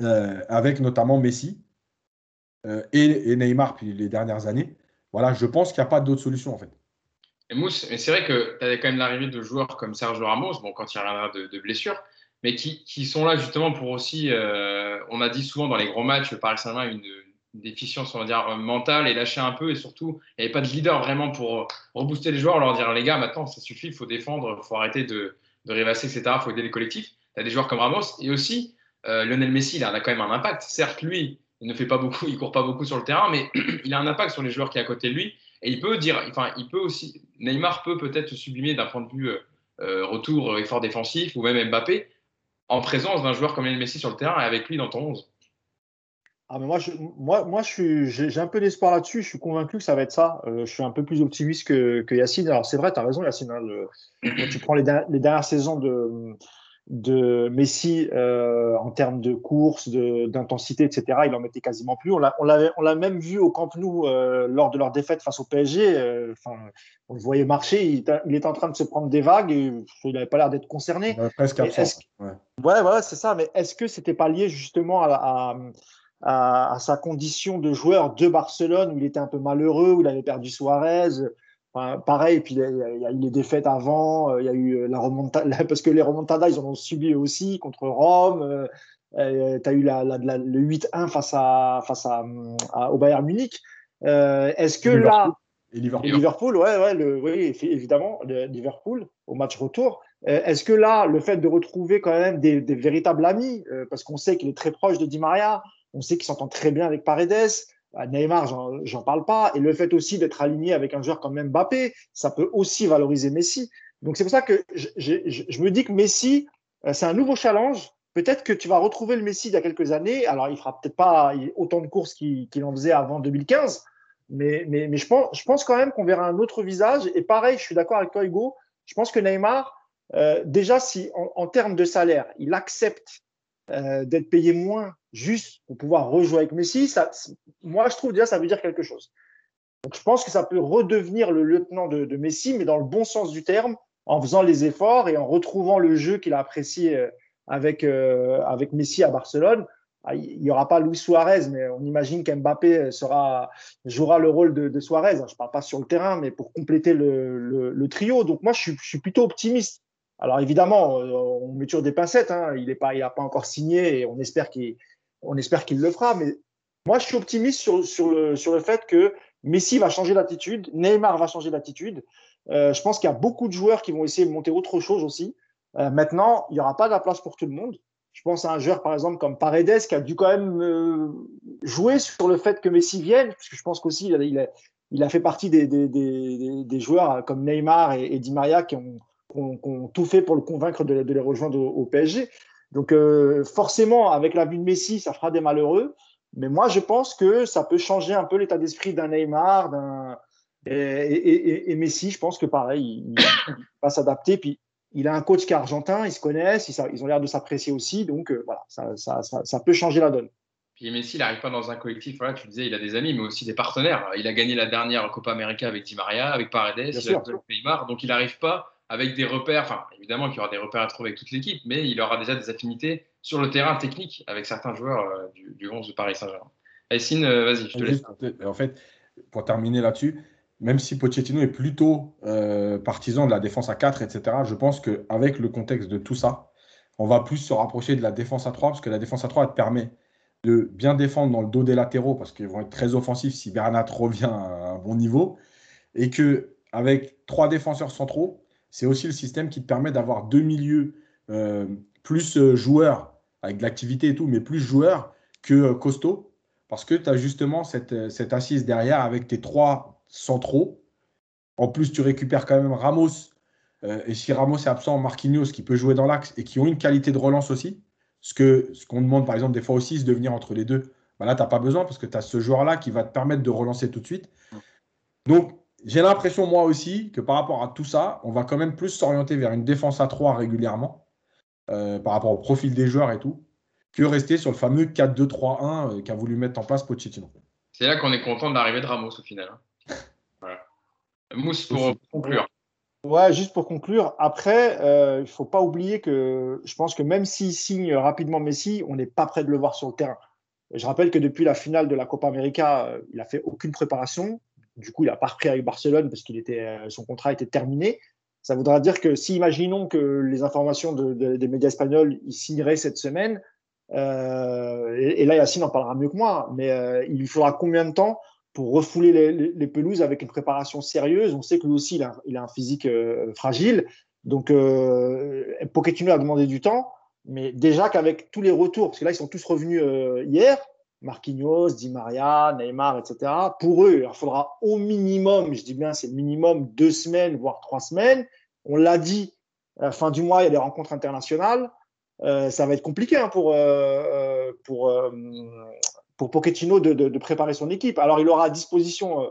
euh, avec notamment Messi euh, et, Neymar, puis les dernières années. Voilà, je pense qu'il n'y a pas d'autre solution en fait. Et Mousse, mais c'est vrai que tu avais quand même l'arrivée de joueurs comme Sergio Ramos, bon, quand il reviendra de, de blessures, mais qui, sont là justement pour aussi, on a dit souvent dans les gros matchs, Paris Saint-Germain une, déficience, on va dire, mentale et lâcher un peu. Et surtout, il n'y avait pas de leader vraiment pour euh, rebooster les joueurs, leur dire les gars, maintenant, ça suffit, il faut défendre, il faut arrêter de, rêvasser, etc. Il faut aider les collectifs. Tu as des joueurs comme Ramos et aussi euh, Lionel Messi, il a quand même un impact. Certes, lui, il ne fait pas beaucoup, il court pas beaucoup sur le terrain, mais il a un impact sur les joueurs qui sont à côté de lui. Et il peut dire, enfin, il peut aussi, Neymar peut peut-être se sublimer d'un point de vue euh, retour, effort défensif, ou même Mbappé, en présence d'un joueur comme Messi sur le terrain et avec lui dans ton 11. Ah, moi, je, moi, moi j'ai un peu d'espoir là-dessus. Je suis convaincu que ça va être ça. Euh, je suis un peu plus optimiste que, que Yacine. Alors, c'est vrai, tu as raison, Yacine. Hein, quand tu prends les, dernières saisons de, de Messi euh, en termes de course, d'intensité, etc., il en mettait quasiment plus. On l'a même vu au Camp Nou euh, lors de leur défaite face au PSG. Enfin, on le voyait marcher. Il, il, était en train de se prendre des vagues et il n'avait pas l'air d'être concerné. presque absent. Ouais, ouais, c'est ça. Mais est-ce que c'était pas lié justement à, à à, sa condition de joueur de Barcelone où il était un peu malheureux, où il avait perdu Suarez. Pareil, et puis il y, a, eu les défaites avant, euh, il y a eu la remontada, parce que les remontadas, ils en ont subi aussi contre Rome. Euh, euh tu as eu la, le 8-1 face, à, face à, au Bayern Munich. Euh, est-ce que là. Et Liverpool. Liverpool, ouais, ouais le, oui, évidemment, le, Liverpool au match retour. Est-ce que là, le fait de retrouver quand même des, des véritables amis, parce qu'on sait qu'il est très proche de Di Maria, on sait qu'il s'entend très bien avec Paredes. Neymar, j'en parle pas. Et le fait aussi d'être aligné avec un joueur comme Mbappé, ça peut aussi valoriser Messi. Donc c'est pour ça que je, me dis que Messi, euh, c'est un nouveau challenge. Peut-être que tu vas retrouver le Messi d'il y a quelques années. Alors il fera peut-être pas autant de courses qu'il en faisait avant 2015, mais, mais, je, pense, je pense quand même qu'on verra un autre visage. Et pareil, je suis d'accord avec toi, Hugo. Je pense que Neymar, euh, déjà, si en, termes de salaire, il accepte euh, d'être payé moins juste pour pouvoir rejouer avec Messi, ça, moi je trouve déjà ça veut dire quelque chose. Donc je pense que ça peut redevenir le lieutenant de, Messi, mais dans le bon sens du terme, en faisant les efforts et en retrouvant le jeu qu'il a apprécié euh, avec, euh, avec Messi à Barcelone. Ah, il n'y aura pas Luis Suarez, mais on imagine qu'Mbappé sera, jouera le rôle de, Suarez. Je ne parle pas sur le terrain, mais pour compléter le, le, trio. Donc moi, je suis, je suis plutôt optimiste. Alors évidemment, on met toujours des pincettes. Hein. Il n'a pas, il pas encore signé et on espère qu'il on espère qu'il le fera, mais moi, je suis optimiste sur, sur, le, sur le fait que Messi va changer d'attitude, Neymar va changer d'attitude. Euh, je pense qu'il y a beaucoup de joueurs qui vont essayer de monter autre chose aussi. Euh, maintenant, il n'y aura pas de la place pour tout le monde. Je pense à un joueur, par exemple, comme Paredes, qui a dû quand même euh, jouer sur le fait que Messi vienne, parce que je pense qu'aussi, il a, il, a, fait partie des, des, des, joueurs comme Neymar et, Di Maria qui ont, ont, tout fait pour le convaincre de, de les rejoindre au PSG. Donc euh, forcément, avec la vue de Messi, ça fera des malheureux. Mais moi, je pense que ça peut changer un peu l'état d'esprit d'un Neymar, d'un et, Messi. Je pense que pareil, il, va s'adapter. Puis il a un coach qui est argentin, ils se connaissent, ils, ont l'air de s'apprécier aussi. Donc euh, voilà, ça, peut changer la donne. Puis Messi, il n'arrive pas dans un collectif. Voilà, tu disais, il a des amis, mais aussi des partenaires. Il a gagné la dernière Copa América avec Di Maria, avec Paredes, il a avec Neymar. Donc il n'arrive pas avec des repères, enfin évidemment qu'il y aura des repères à trouver avec toute l'équipe, mais il aura déjà des affinités sur le terrain technique avec certains joueurs euh, du, du 11 de Paris Saint-Germain. Essine, euh, vas-y, je te laisse. En fait, pour terminer là-dessus, même si Pochettino est plutôt euh, partisan de la défense à 4, etc., je pense qu'avec le contexte de tout ça, on va plus se rapprocher de la défense à 3, parce que la défense à 3, elle te permet de bien défendre dans le dos des latéraux, parce qu'ils vont être très offensifs si Bernat revient à un bon niveau, et que avec trois défenseurs centraux, c'est aussi le système qui te permet d'avoir deux milieux euh, plus euh, joueurs, avec de l'activité et tout, mais plus joueurs que euh, costauds, parce que tu as justement cette, cette, assise derrière avec tes trois centraux. En plus, tu récupères quand même Ramos, et si Ramos est absent, Marquinhos qui peut jouer dans l'axe et qui ont une qualité de relance aussi. Ce qu'on ce qu'on demande par exemple des fois aussi, c'est de venir entre les deux. Bah là, tu n'as pas besoin parce que tu as ce joueur-là qui va te permettre de relancer tout de suite. Donc, j'ai l'impression, moi aussi, que par rapport à tout ça, on va quand même plus s'orienter vers une défense à 3 régulièrement, euh, par rapport au profil des joueurs et tout, que rester sur le fameux 4-2-3-1 euh, qu'a voulu mettre en place Pochettino. C'est là qu'on est content de l'arrivée de Ramos au final. Hein. Mousse pour conclure. Ouais, juste pour conclure. Après, euh, il ne faut pas oublier que je pense que même s'il signe rapidement Messi, on n'est pas prêt de le voir sur le terrain. Je rappelle que depuis la finale de la Copa América, il n'a fait aucune préparation. Du coup, il n'a pas repris avec Barcelone parce que euh, son contrat était terminé. Ça voudra dire que si, imaginons que les informations des médias espagnols, il signerait cette semaine, euh, et, là, Yacine en parlera mieux que moi, mais euh, il lui faudra combien de temps pour refouler les, pelouses avec une préparation sérieuse? On sait que lui aussi, il a, un physique fragile. Donc, Pochettino a demandé du temps, mais déjà qu'avec tous les retours, parce que là, ils sont tous revenus hier, Marquinhos, Di Maria, Neymar, etc. Pour eux, il faudra au minimum, je dis bien, c'est minimum deux semaines, voire trois semaines. On l'a dit, à la fin du mois, il y a des rencontres internationales. Euh, ça va être compliqué hein, pour, euh, euh, pour, pour Pochettino de, préparer son équipe. Alors, il aura à disposition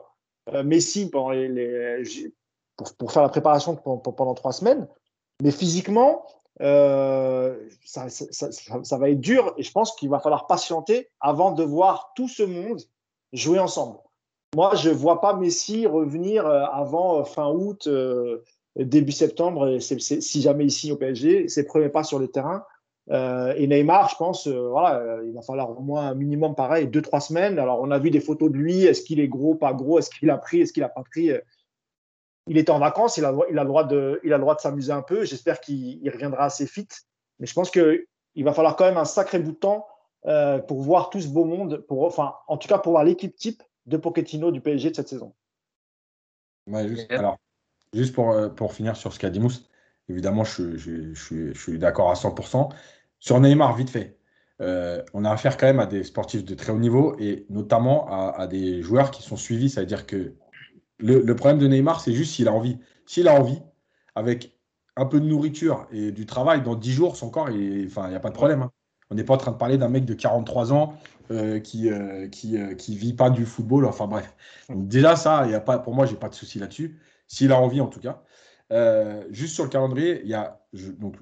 Messi pendant pour, pour, faire la préparation pendant trois semaines. Mais physiquement, euh, ça, va être dur et je pense qu'il va falloir patienter avant de voir tout ce monde jouer ensemble. Moi, je ne vois pas Messi revenir euh, avant euh, fin août, début septembre, si jamais ici au PSG, ses premiers pas sur le terrain. et Neymar, je pense, voilà, il va falloir au moins un minimum pareil, deux, trois semaines. Alors, on a vu des photos de lui. Est-ce qu'il est gros, pas gros Est-ce qu'il a pris Est-ce qu'il n'a pas pris il est en vacances, il a, il a le droit de, il a le droit de s'amuser un peu. J'espère qu'il reviendra assez fit. Mais je pense qu'il va falloir quand même un sacré bout de temps euh, pour voir tout ce beau monde, pour, enfin, en tout cas pour voir l'équipe type de Pochettino du PSG de cette saison. juste, alors, juste pour, euh, pour finir sur ce qu'a dit Mousse, évidemment, je, je, je, je suis d'accord à 100%. Sur Neymar, vite fait, euh, on a affaire quand même à des sportifs de très haut niveau et notamment à, à des joueurs qui sont suivis, c'est-à-dire que le, problème de Neymar, c'est juste s'il a envie. S'il a envie, avec un peu de nourriture et du travail, dans 10 jours, son corps, il n'y a pas de problème. Hein. On n'est pas en train de parler d'un mec de 43 ans euh, qui ne euh, qui, euh, qui, vit pas du football. Enfin bref. déjà, ça, y a pas, pour moi, j'ai pas de souci là-dessus. S'il a envie, en tout cas. juste sur le calendrier, y a, donc,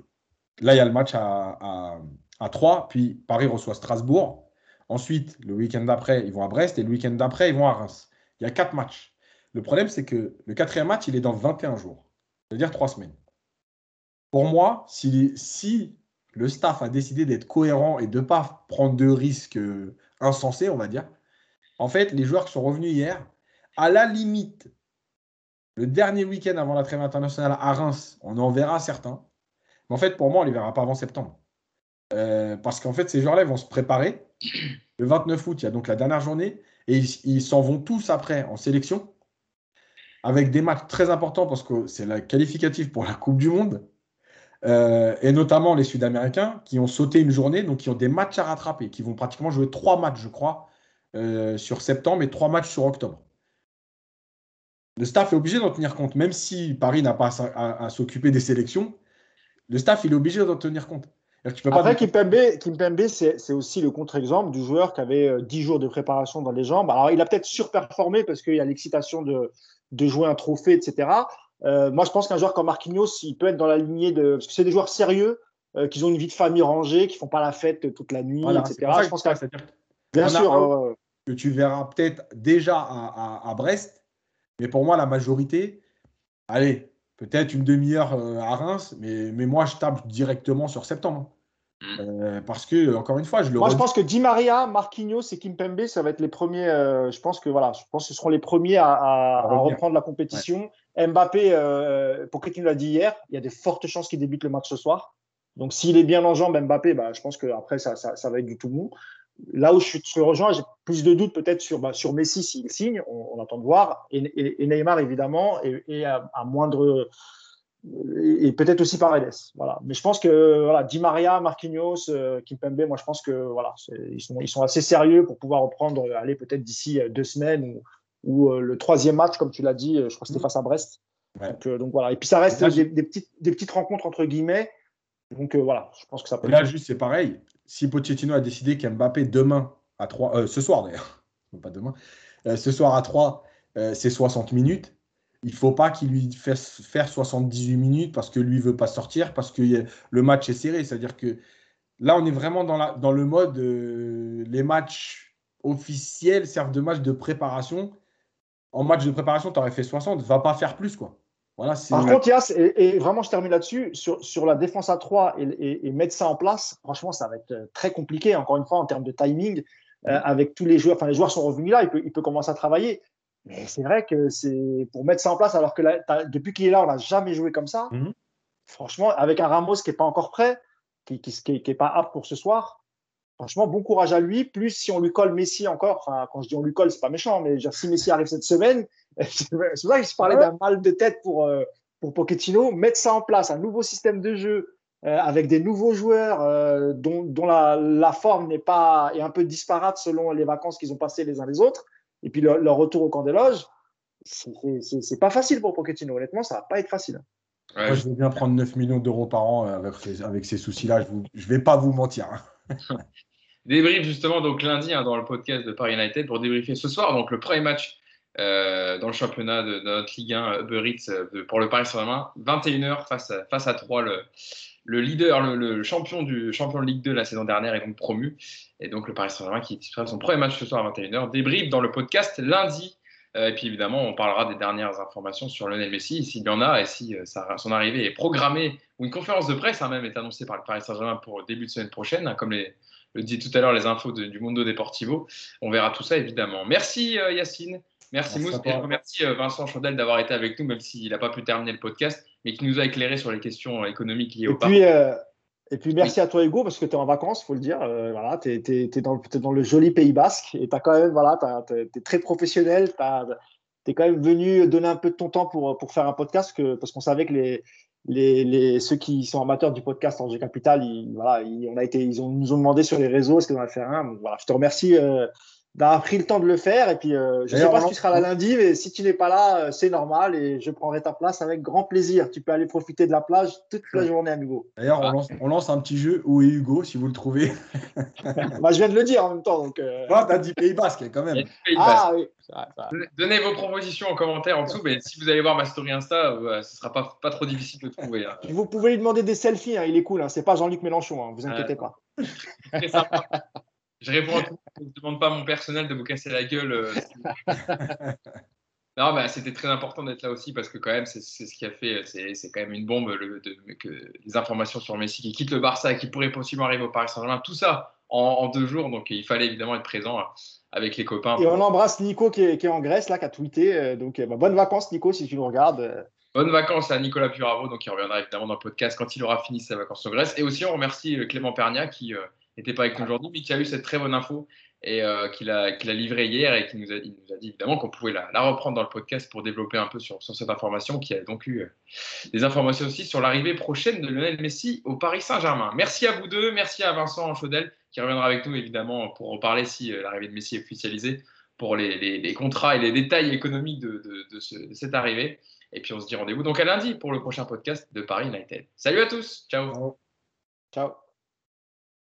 là, il y a le match à, à, à 3, puis Paris reçoit Strasbourg. Ensuite, le week-end d'après, ils vont à Brest et le week-end d'après, ils vont à Reims. Il y a quatre matchs. Le problème, c'est que le quatrième match, il est dans 21 jours, c'est-à-dire trois semaines. Pour moi, si, le staff a décidé d'être cohérent et de ne pas prendre de risques euh, insensés, on va dire, en fait, les joueurs qui sont revenus hier, à la limite, le dernier week-end avant la trêve internationale à Reims, on en verra certains. Mais en fait, pour moi, on ne les verra pas avant septembre. Euh, parce qu'en fait, ces joueurs-là vont se préparer. Le 29 août, il y a donc la dernière journée. Et ils s'en vont tous après en sélection avec des matchs très importants parce que c'est la qualificative pour la Coupe du Monde. Euh, et notamment les Sud-Américains qui ont sauté une journée, donc qui ont des matchs à rattraper, qui vont pratiquement jouer trois matchs, je crois, euh, sur septembre et trois matchs sur octobre. Le staff est obligé d'en tenir compte, même si Paris n'a pas à, s'occuper des sélections, le staff il est obligé d'en tenir compte. Tu peux Après, Kimpembe, c'est aussi le contre-exemple du joueur qui avait 10 euh, jours de préparation dans les jambes. Alors, il a peut-être surperformé parce qu'il y a l'excitation de, de jouer un trophée, etc. Euh, moi, je pense qu'un joueur comme Marquinhos, il peut être dans la lignée de. Parce que c'est des joueurs sérieux, euh, qui ont une vie de famille rangée, qui font pas la fête toute la nuit, etc. Je pense que. Bien sûr. que tu verras peut-être déjà à, Brest, mais pour moi, la majorité, allez, peut-être une demi-heure euh, à Reims, mais, mais moi, je tape directement sur septembre. Mm. parce que, encore une fois, je le Moi, je pense que Di Maria, Marquinhos et Kimpembe, ça va être les premiers. je pense que voilà, je pense que ce seront les premiers à, reprendre la compétition. Mbappé, pour que tu l'as dit hier, il y a de fortes chances qu'il débute le match ce soir. Donc, s'il est bien en jambes, Mbappé, bah, je pense qu'après, ça, ça, ça, va être du tout bon. Là où je suis te rejoins, j'ai plus de doutes peut-être sur, bah, sur Messi s'il signe, on, attend de voir, et, Neymar évidemment, et, à, moindre. Et peut-être aussi Paredes. Voilà. Mais je pense que voilà, Di Maria, Marquinhos, euh, Kimpembe, moi je pense que voilà, ils sont, ils sont assez sérieux pour pouvoir reprendre, aller peut-être d'ici euh, deux semaines ou, euh, le troisième match, comme tu l'as dit, je crois que c'était face à Brest. Donc, voilà. Et puis ça reste des, petites, des petites rencontres entre guillemets. Donc voilà, je pense que ça peut. là, juste, c'est pareil si Pochettino a décidé qu'Mbappé demain à 3, euh, ce soir d'ailleurs, pas demain, euh, ce soir à 3, euh, c'est 60 minutes, il ne faut pas qu'il lui fasse faire 78 minutes parce que lui ne veut pas sortir, parce que le match est serré. C'est-à-dire que là, on est vraiment dans, la, dans le mode les matchs officiels servent de match de préparation. En match de préparation, tu aurais fait 60, va pas faire plus. quoi. Par contre, Yas, et, vraiment, je termine là-dessus, sur, sur, la défense à 3 et, mettre ça en place, franchement, ça va être euh, très compliqué, encore une fois, en termes de timing, euh, avec tous les joueurs. Enfin, les joueurs sont revenus là, il peut, il peut commencer à travailler. Mais c'est vrai que c'est pour mettre ça en place, alors que depuis qu'il est là, on n'a jamais joué comme ça. Mhm. Franchement, avec un Ramos qui n'est pas encore prêt, qui n'est qui, qui, pas apte pour ce soir, franchement, bon courage à lui. Plus si on lui colle Messi encore, enfin, quand je dis on lui colle, c'est pas méchant, mais si Messi arrive cette semaine, c'est pour ça que je parlais d'un mal de tête pour, euh, pour Pochettino. Mettre ça en place, un nouveau système de jeu euh, avec des nouveaux joueurs euh, dont, dont la, la, forme n'est pas est un peu disparate selon les vacances qu'ils ont passées les uns les autres, et puis leur, retour au camp des loges, c'est pas facile pour Pochettino. Honnêtement, ça va pas être facile. Moi, je veux bien prendre 9 millions d'euros par an avec, avec ces soucis-là. Je ne vais pas vous mentir. Hein. Débrief justement donc lundi hein, dans le podcast de Paris United pour débriefer ce soir donc le premier match euh, dans le championnat de, notre Ligue 1 Uber Eats euh, pour le Paris Saint-Germain. 21h face à, face à 3, le, le leader, le, champion du champion de Ligue 2 la saison dernière est donc promu. Et donc le Paris Saint-Germain qui disputera son premier match ce soir à 21h. Débrief dans le podcast lundi. Euh, et puis évidemment, on parlera des dernières informations sur Lionel Messi, s'il y en a, et si son arrivée est programmée, ou une conférence de presse hein, même est annoncée par le Paris Saint-Germain pour début de semaine prochaine, hein, comme les, le dit tout à l'heure les infos du Mundo Deportivo. On verra tout ça évidemment. Merci Yacine. Merci, Mousse. Et je remercie euh, Vincent Chaudel d'avoir été avec nous, même s'il n'a pas pu terminer le podcast, mais qui nous a éclairé sur les questions euh, économiques liées et au puis, euh, et puis merci à toi, Hugo, parce que tu es en vacances, il faut le dire. voilà, tu es, dans, dans, le joli Pays Basque et tu quand même, voilà, tu es, très professionnel. Tu es quand même venu donner un peu de ton temps pour, pour faire un podcast, que, parce qu'on savait que les, les, les, ceux qui sont amateurs du podcast G Capital, ils, voilà, ils, on a été, ils ont, nous ont demandé sur les réseaux est-ce qu'ils en faire un. voilà, je te remercie d'avoir pris le temps de le faire. Et puis, euh, je ne sais pas si tu seras là lundi, mais si tu n'es pas là, euh, c'est normal et je prendrai ta place avec grand plaisir. Tu peux aller profiter de la plage toute la journée à Hugo. D'ailleurs, on, lance, un petit jeu. Où est Hugo, si vous le trouvez? Bah, Je viens de le dire en même temps. Donc, euh... tu as dit Pays Basque quand même. Ah oui. Donnez vos propositions en commentaire en dessous, mais si vous allez voir ma story Insta, ce ne sera pas, pas trop difficile de trouver. Hein. Vous pouvez lui demander des selfies, hein, il est cool. Hein. C'est pas Jean-Luc Mélenchon, hein, vous inquiétez pas. Très sympa. Je réponds à tout. Je ne demande pas à mon personnel de vous casser la gueule. Euh, non, bah, c'était très important d'être là aussi parce que quand même, c'est ce qui a fait, c'est quand même une bombe, le, de, que les informations sur Messi qui quitte le Barça et qui pourrait possiblement arriver au Paris Saint-Germain, tout ça en, deux jours. Donc il fallait évidemment être présent euh, avec les copains. Et on embrasse Nico qui est, en Grèce, là, qui a tweeté. Euh, donc bah, bonnes vacances, Nico, si tu nous regardes. Bonnes vacances à Nicolas Puravo, donc il reviendra évidemment dans le podcast quand il aura fini ses vacances en Grèce. Et aussi, on remercie Clément Pernia qui n'était pas avec nous aujourd'hui, mais qui a eu cette très bonne info et euh, qu'il a, a livré hier et qui nous a, nous a dit évidemment qu'on pouvait la, reprendre dans le podcast pour développer un peu sur, sur cette information, qui a donc eu euh, des informations aussi sur l'arrivée prochaine de Lionel Messi au Paris Saint-Germain. Merci à vous deux, merci à Vincent Chaudel qui reviendra avec nous évidemment pour reparler si euh, l'arrivée de Messi est officialisée pour les, les, contrats et les détails économiques de, de, cette arrivée. Et puis on se dit rendez-vous donc à lundi pour le prochain podcast de Paris United. Salut à tous, ciao. Ciao.